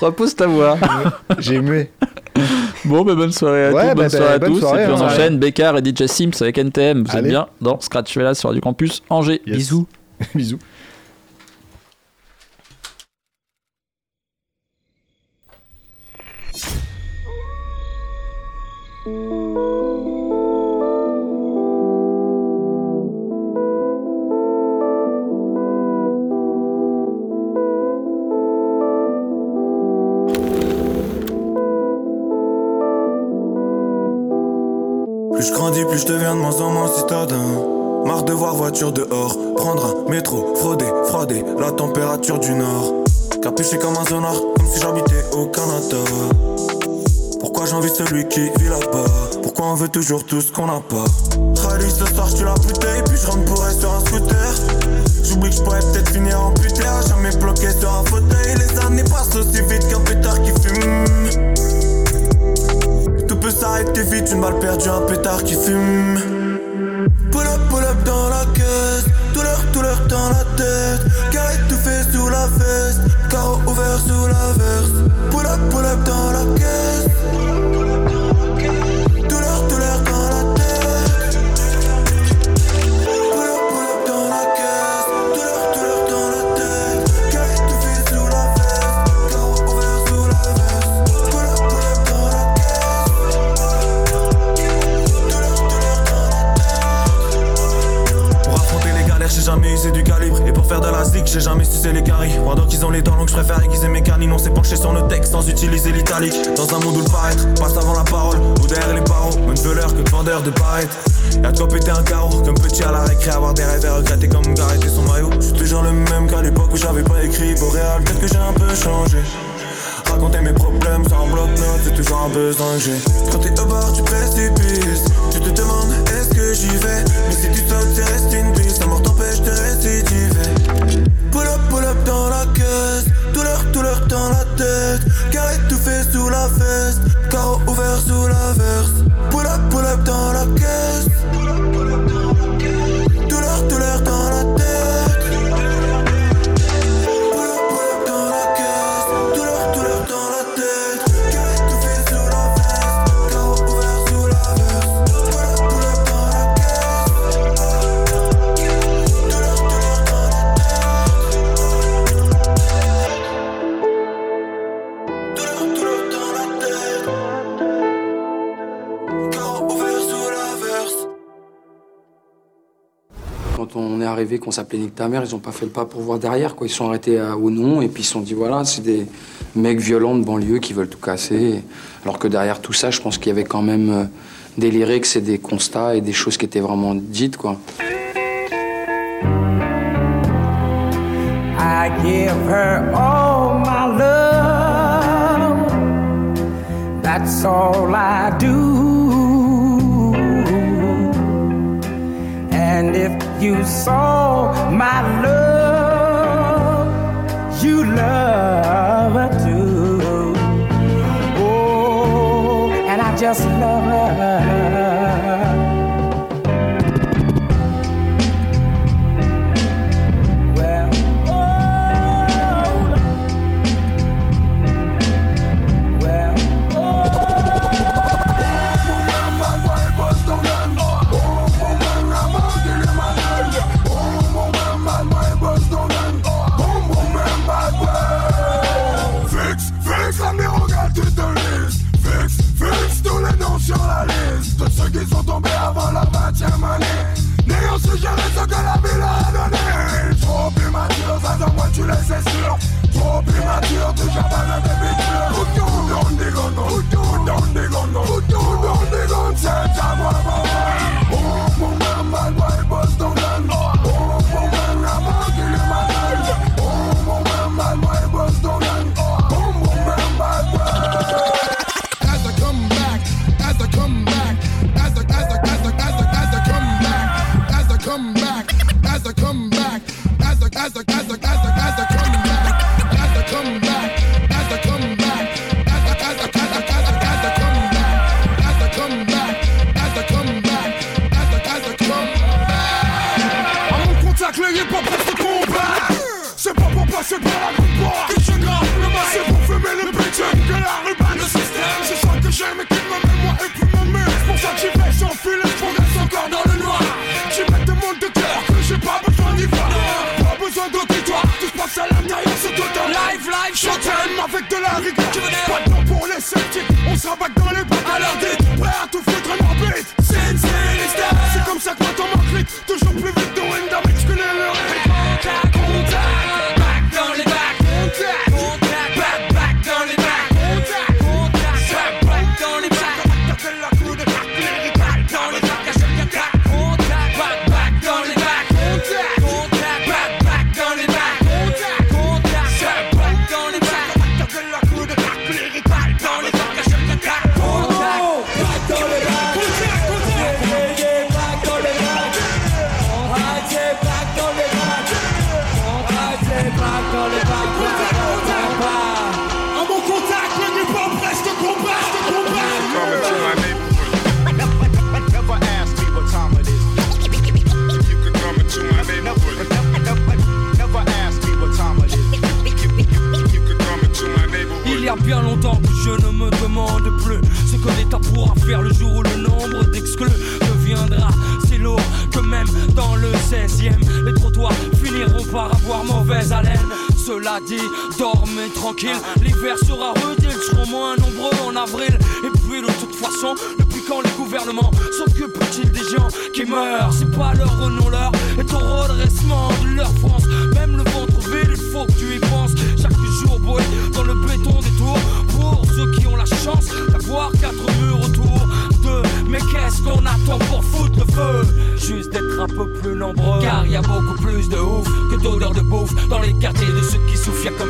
Repose ta voix. J'ai mué. Bon, bah, bonne soirée à Ouais, tous. bah, bonne bah, soirée à bonne tous. soirée, et puis on hein. enchaîne Bécard et DJ Sims avec NTM. Vous êtes bien dans Scratch Fellas sur du campus Angers. Yes. Bisous. Bisous. Plus je grandis, plus je deviens de moins en moins citadin. Marre de voir voiture dehors, prendre un métro, frauder, frauder la température du nord. Capuché comme un zonard, comme si j'habitais au Canada. Pourquoi j'envie celui qui vit là-bas? Pourquoi on veut toujours tout ce qu'on n'a pas? Rallye ce soir, je la bouteille, puis je rentre bourré sur un scooter. J'oublie que je pourrais peut-être finir en putain, à jamais bloqué sur un fauteuil. Les années passent aussi vite qu'un pétard qui fume. Tout peut s'arrêter vite, une balle perdue, un pétard qui fume. Pull up, pull up dans la caisse, douleur, douleur dans la tête. Car étouffé sous la veste, carreau ouvert sous la verse. Pull up, pull up dans la caisse. Listen. Besoin qu'on s'appelait Nick ta mère, ils ont pas fait le pas pour voir derrière. Quoi. Ils sont arrêtés à- au nom et puis ils se sont dit voilà, c'est des mecs violents de banlieue qui veulent tout casser. Alors que derrière tout ça, je pense qu'il y avait quand même euh, des lyrics, c'est des constats et des choses qui étaient vraiment dites. Quoi. You saw my love, you love her too. Oh, and I just love her.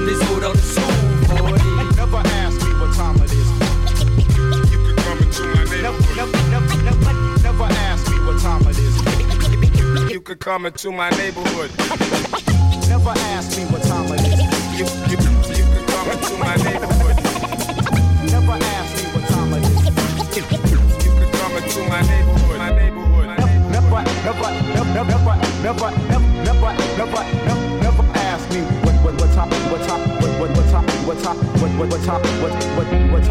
this boy. Never ask me what time it is. You can come into my neighborhood. Never, never, never, never ask me what time it is. You could come into my neighborhood. Never ask me what time it is. You, you, you could come into my neighborhood. Never ask me what time it is. You, could come into my neighborhood. My neighborhood. Never, never, never, never, never, never, never, never. what time, what, what, what time, what, what, what.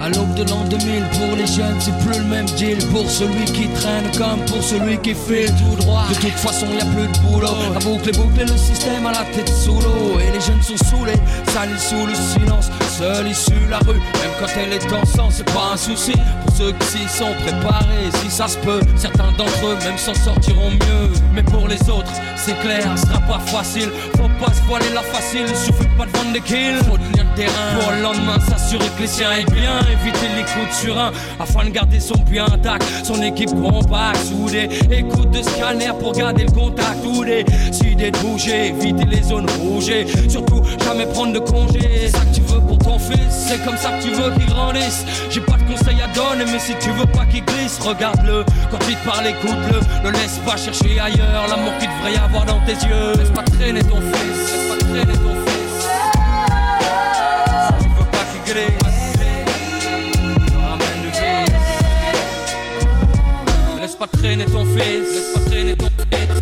À l'aube de l'an 2000, pour les jeunes, c'est plus le même deal. Pour celui qui traîne comme pour celui qui file tout droit. De toute façon, y a plus de boulot. La boucle est bouclée, le système à la tête sous l'eau. Et les jeunes sont saoulés, salis sous le silence. Seul issue la rue, même quand elle est en sang, c'est pas un souci. Pour ceux qui s'y sont préparés, si ça se peut, certains d'entre eux même s'en sortiront mieux. Mais pour les autres, c'est clair, ce sera pas facile. pas voiler la facile, souffre pas de for des kills. Pour le lendemain s'assurer que les siens aient bien Éviter les coups de surin Afin de garder son puits intact. Son équipe compacte soudée Écoute de scanner pour garder le contact. Ou des de bouger Éviter les zones rouges. Surtout jamais prendre de congé. C'est ça que tu veux pour ton fils C'est comme ça que tu veux qu'il grandisse. J'ai pas de conseils à donner Mais si tu veux pas qu'il glisse Regarde-le. Quand il te parle écoute-le. Ne laisse pas chercher ailleurs L'amour qu'il devrait y avoir dans tes yeux. Laisse pas traîner ton fils. Laisse pas traîner ton fils traîner ton fils. Laisse pas traîner ton fils.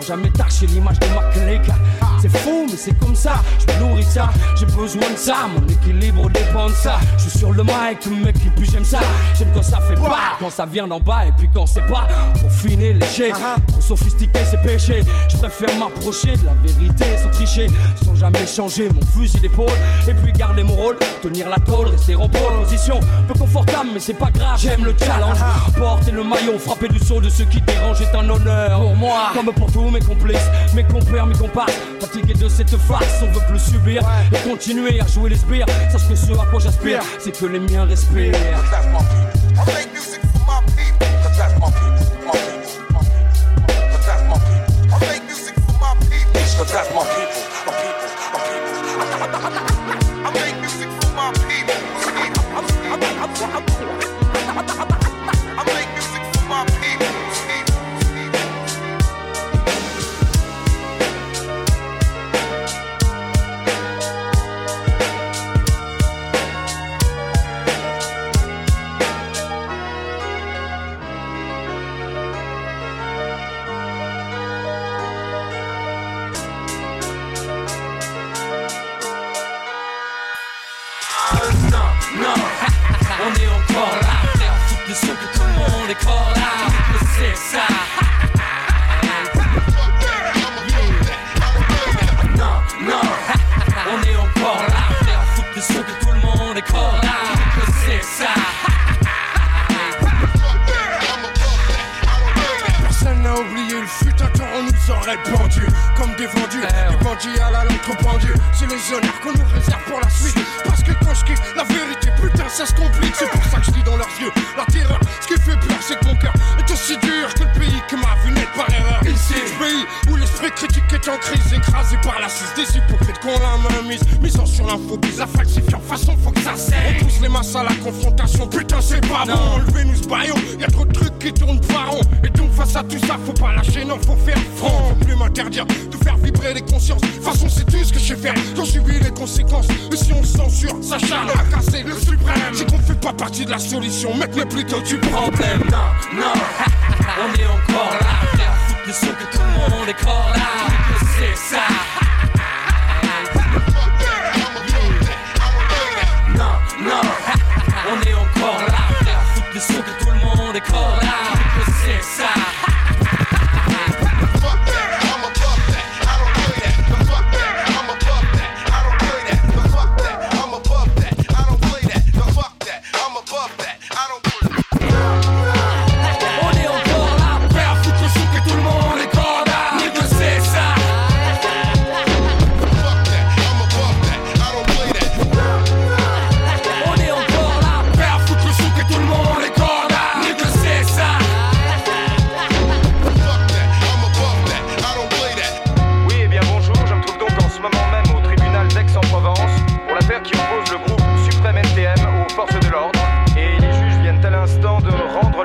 Sans jamais tâcher l'image de ma clique. C'est fou, mais c'est comme ça. Je me nourris ça, j'ai besoin de ça. Mon équilibre dépend de ça. Je suis sur le mic, mec, et puis j'aime ça. J'aime quand ça fait pas, quand ça vient d'en bas, et puis quand c'est pas. Pour finir léger, trop sophistiqué, c'est péché. Je préfère m'approcher de la vérité sans tricher, sans jamais changer mon fusil d'épaule. Et puis garder mon rôle, tenir la tôle, rester en pole position. Peu confortable, mais c'est pas grave, j'aime le challenge. Porter le maillot, frapper du saut de ceux qui dérangent est un honneur pour moi. Comme pour tous mes complices, mes compères, mes comparses. Fatigué de cette farce, on veut plus subir et continuer à jouer les sbires. Sache que ce à quoi j'aspire, c'est que les miens respirent.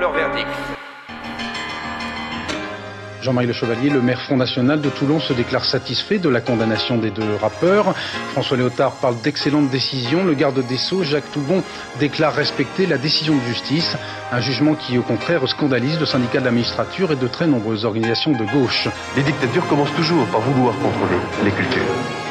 Leur verdict. Jean-Marie Le Chevalier, le maire Front National de Toulon, se déclare satisfait de la condamnation des deux rappeurs. François Léotard parle d'excellentes décisions. Le garde des Sceaux, Jacques Toubon, déclare respecter la décision de justice. Un jugement qui, au contraire, scandalise le syndicat de la magistrature et de très nombreuses organisations de gauche. Les dictatures commencent toujours par vouloir contrôler les cultures.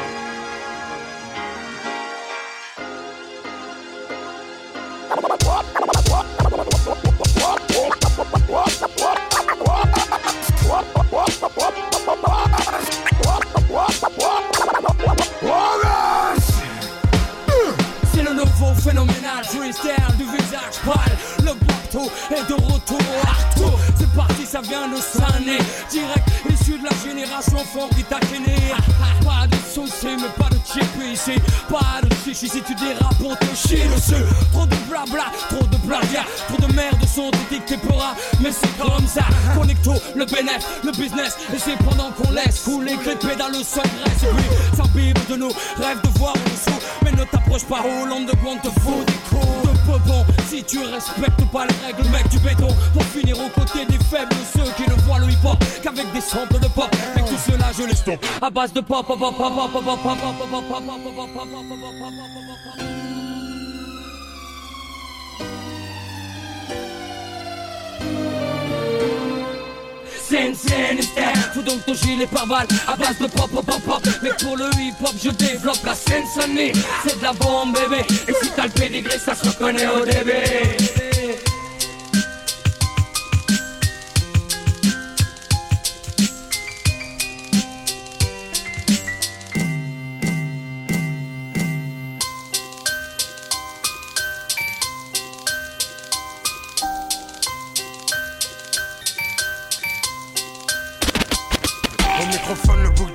Le business Et c'est pendant qu'on laisse couler que les pédales se graissent Et puis bible de nous, rêve de voir en dessous Mais ne t'approche pas Hollande de te fout des coups de peu bon Si tu respectes pas les règles mec du béton Pour finir aux côtés des faibles Ceux qui ne voient le hip hop qu'avec des samples de pop Mec tout cela je les stop À base de pop pop pop pop pop pop pop pop pop pop pop pop pop pop pop pop pop scène, scène, scène. Fous donc ton gilet par balle à base de pop, pop, pop, pop. Mais pour le hip hop, je développe la scène sonnée. C'est de la bombe, bébé. Et si t'as le pédigré, ça se reconnaît au début.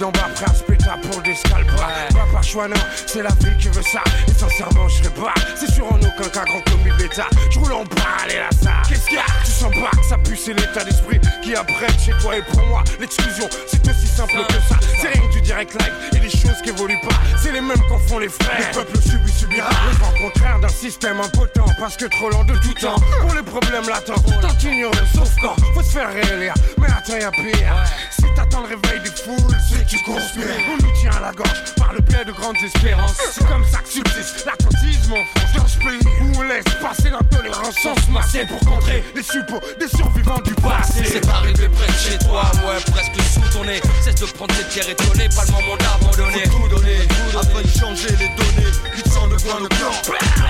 on va frapper pour des. Pas par choix, non, c'est la vie qui veut ça. Et sincèrement, je serais pas. C'est sûr en aucun cas grand comme bêta. Je roule en balle et là, ça. Qu'est-ce qu'il y a? Tu sens pas que ça pue, c'est l'état d'esprit qui apprête chez toi. Et pour moi, l'exclusion, c'est aussi simple que ça. C'est rien du direct live et des choses qui évoluent pas. C'est les mêmes qu'en font les frères. Le peuple subit, subira. Le vent contraire d'un système impotent. Parce que trop lent de tout temps. Pour les problèmes latents, tant ignoré, sauf quand faut se faire réélire. Mais attends, y'a pire. Si t'attends le réveil des foules, c'est que tu conspires. Nous tient à la gorge par le biais de grandes espérances. C'est comme ça que subsiste l'attentisme enfonce dans ce pays où on laisse passer l'intolérance sans se masser pour contrer les suppôts des survivants du passé. C'est arrivé près de chez toi, ouais, presque sous ton nez. Cesse de prendre tes pierres étonnées, pas le moment d'abandonner. Faut tout donner, afin de changer les données. Ils sont de quoi le plan.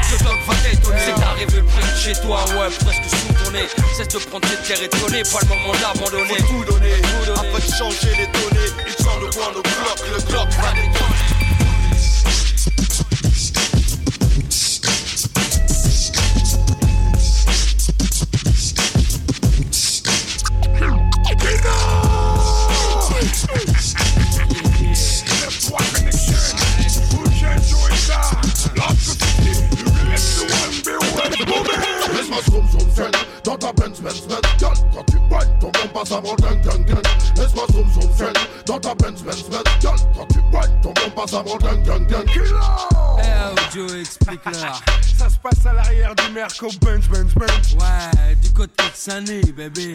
Ce doc va t'étonner. C'est arrivé près de chez toi, ouais, presque sous ton nez. Cesse de prendre tes pierres étonnées, pas le moment d'abandonner. Faut tout donner, afin de changer les données. Ils sont de quoi le bloc, le bloc va t'étonner. Benz Benz quand tu boites ton bon passe avant gang gang gang Laisse-moi zoom zoom zen Dans ta Benz Benz Benz Gal, quand tu boites ton bon passe avant gang gang gang Killer Eh, Joe, explique-leur. Ça se passe à l'arrière du Merco Benz Benz Benz. Ouais, du côté de Sunny, bébé.